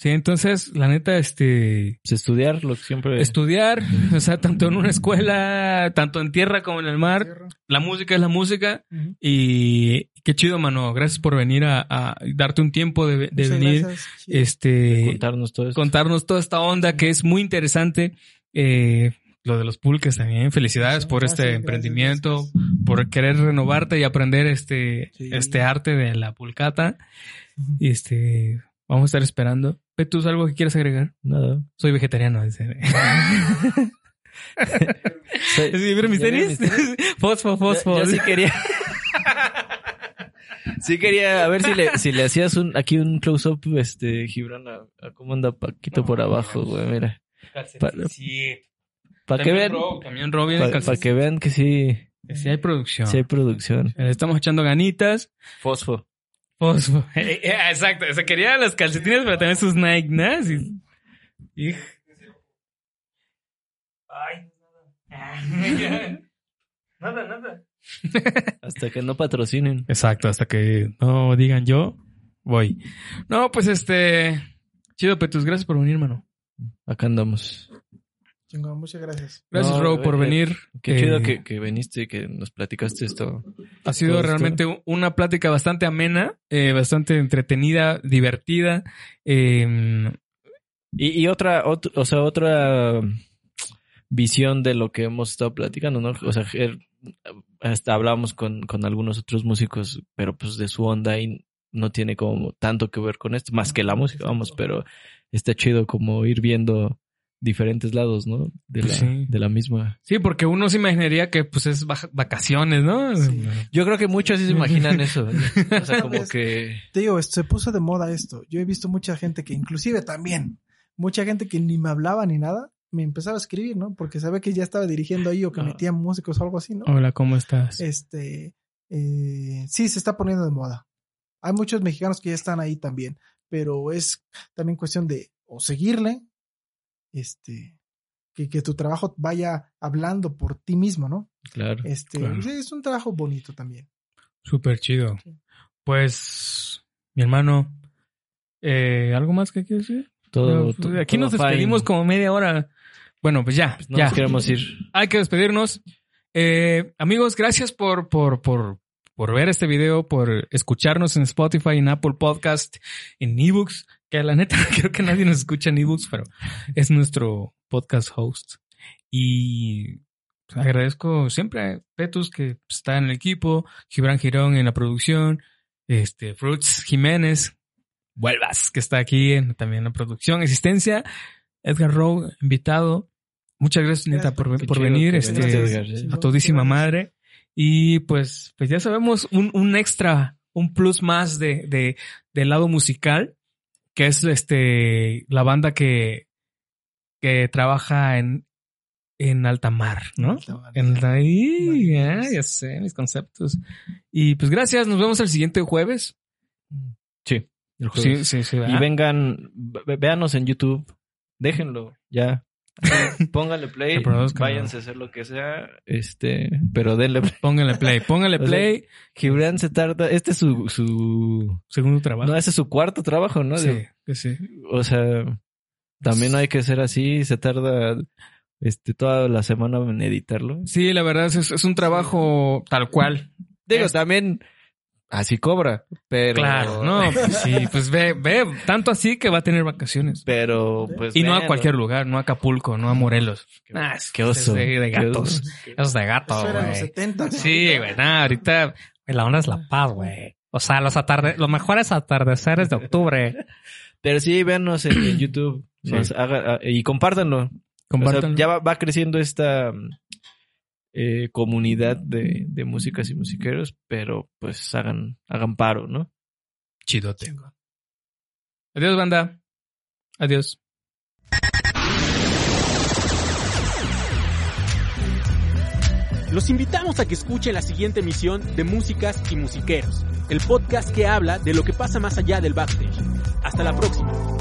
Sí, entonces, la neta, este, Pues estudiar lo que siempre. estudiar, o sea, tanto en una escuela, tanto en tierra como en el mar, la música es la música y qué chido, mano. Gracias por venir a, a darte un tiempo de, venir, gracias. Este, contarnos todo esto. contarnos toda esta onda que es muy interesante. Eh, lo de los pulques también. Felicidades Sí, por gracias, este gracias, emprendimiento, gracias. por querer renovarte y aprender este, Sí. este arte de la pulcata. Y este, vamos a estar esperando. ¿Tú algo que quieres agregar? Nada. Soy vegetariano, dice. (laughs) Soy- ¿Sí, ¿Vieron mis ¿Ya tenis? (laughs) fosfo, fosfo. Yo, yo sí quería. (laughs) sí quería a ver si le, si le hacías un aquí un close up, este, Gibran, a, a cómo anda Paquito por abajo, güey, mira. Sí. Para que vean, También para que vean que sí, Sí hay producción. sí hay producción. Le estamos echando ganitas. Fosfo. Fosfo. (laughs) Eh, eh, exacto. O sea, quería las calcetines, pero también sus Nike, ¿no? Hij. Ay, nada. (laughs) Nada, nada. Hasta que no patrocinen. Exacto, hasta que no digan yo, voy. No, pues este. Chido, Petus, gracias por venir, mano. Acá andamos. Chingón, muchas gracias. Gracias, No, Rob, por eh, venir. Qué Eh, chido que, que viniste y que nos platicaste esto. Ha sido esto. realmente una plática bastante amena, eh, bastante entretenida, divertida. Eh, Y, y otra, ot- o sea, otra visión de lo que hemos estado platicando, ¿no? O sea, hasta hablamos con, con algunos otros músicos, pero pues de su onda y no tiene como tanto que ver con esto, más que la música, vamos, pero está chido como ir viendo diferentes lados, ¿no? De la, Pues sí. de la misma. Sí, porque uno se imaginaría que pues es vacaciones, ¿no? Sí. Yo creo que muchos sí se imaginan (laughs) eso. ¿no? O sea, como Es- que... Te digo, esto- se puso de moda esto. Yo he visto mucha gente que, inclusive también, mucha gente que ni me hablaba ni nada, me empezaba a escribir, ¿no? Porque sabía que ya estaba dirigiendo ahí o que Ah. metía músicos o algo así, ¿no? Hola, ¿cómo estás? Este, eh, sí, se está poniendo de moda. Hay muchos mexicanos que ya están ahí también, pero es también cuestión de o seguirle, este, que, que tu trabajo vaya hablando por ti mismo, ¿no? Claro. Este, Claro. es un trabajo bonito también. Súper chido. Sí. Pues, mi hermano, eh, ¿algo más que quieres decir? Todo, todo- Aquí nos despedimos fine. como media hora. Bueno, pues ya, No ya. nos queremos ir. Hay que despedirnos. Eh, amigos, gracias por, por, por, por ver este video, por escucharnos en Spotify, en Apple Podcast, en ebooks, que la neta (laughs) creo que nadie nos escucha en ebooks, pero es nuestro podcast host. Y agradezco siempre a Petus que está en el equipo, Gibran Girón en la producción, este Fruits Jiménez, vuelvas, que está aquí en, también en la producción, existencia, Edgar Rowe, invitado. Muchas gracias, neta, Gracias por, por chido venir. Este, Edgar, a todísima madre. Y pues, pues ya sabemos un, un extra, un plus más de, de, del lado musical, que es este la banda que, que trabaja en, en alta mar, ¿no? En la, ahí, ah, ya sé, mis conceptos. Y pues gracias, nos vemos el siguiente jueves. Sí. el Sí, jueves. sí, sí. Y ¿verdad? vengan, ve- véanos en YouTube. Déjenlo, ya. (laughs) Pónganle play. Váyanse a hacer lo que sea. Este, pero denle play. Pónganle play, (laughs) pónganle O sea, play. Gibran se tarda. Este es su, su. Segundo trabajo. No, ese es su cuarto trabajo, ¿no? sí, sí. O sea, también hay que ser así. Se tarda este toda la semana en editarlo. Sí, la verdad es, es un trabajo tal cual. Digo, Es- también así cobra, pero. Claro, no, pues sí, pues ve, ve, tanto así que va a tener vacaciones. Pero, pues. Y no a cualquier lugar, no a Acapulco, no a Morelos. Ah, es- qué oso, Es de, de qué gatos. oso. Eso es de gato, Eso era en los güey. 70. Sí, güey, nada, ahorita la onda es la paz, güey. O sea, los atarde, los mejores atardeceres de octubre. Pero sí, véanos en, en YouTube. Sí. Nos haga- ah, y compártanlo. Compártanlo. O sea, ya va, va creciendo esta eh, comunidad de, de músicas y musiqueros, pero pues hagan, hagan paro, ¿no? Chidote. Adiós, banda. Adiós. Los invitamos a que escuchen la siguiente emisión de Músicas y Musiqueros, el podcast que habla de lo que pasa más allá del backstage. Hasta la próxima.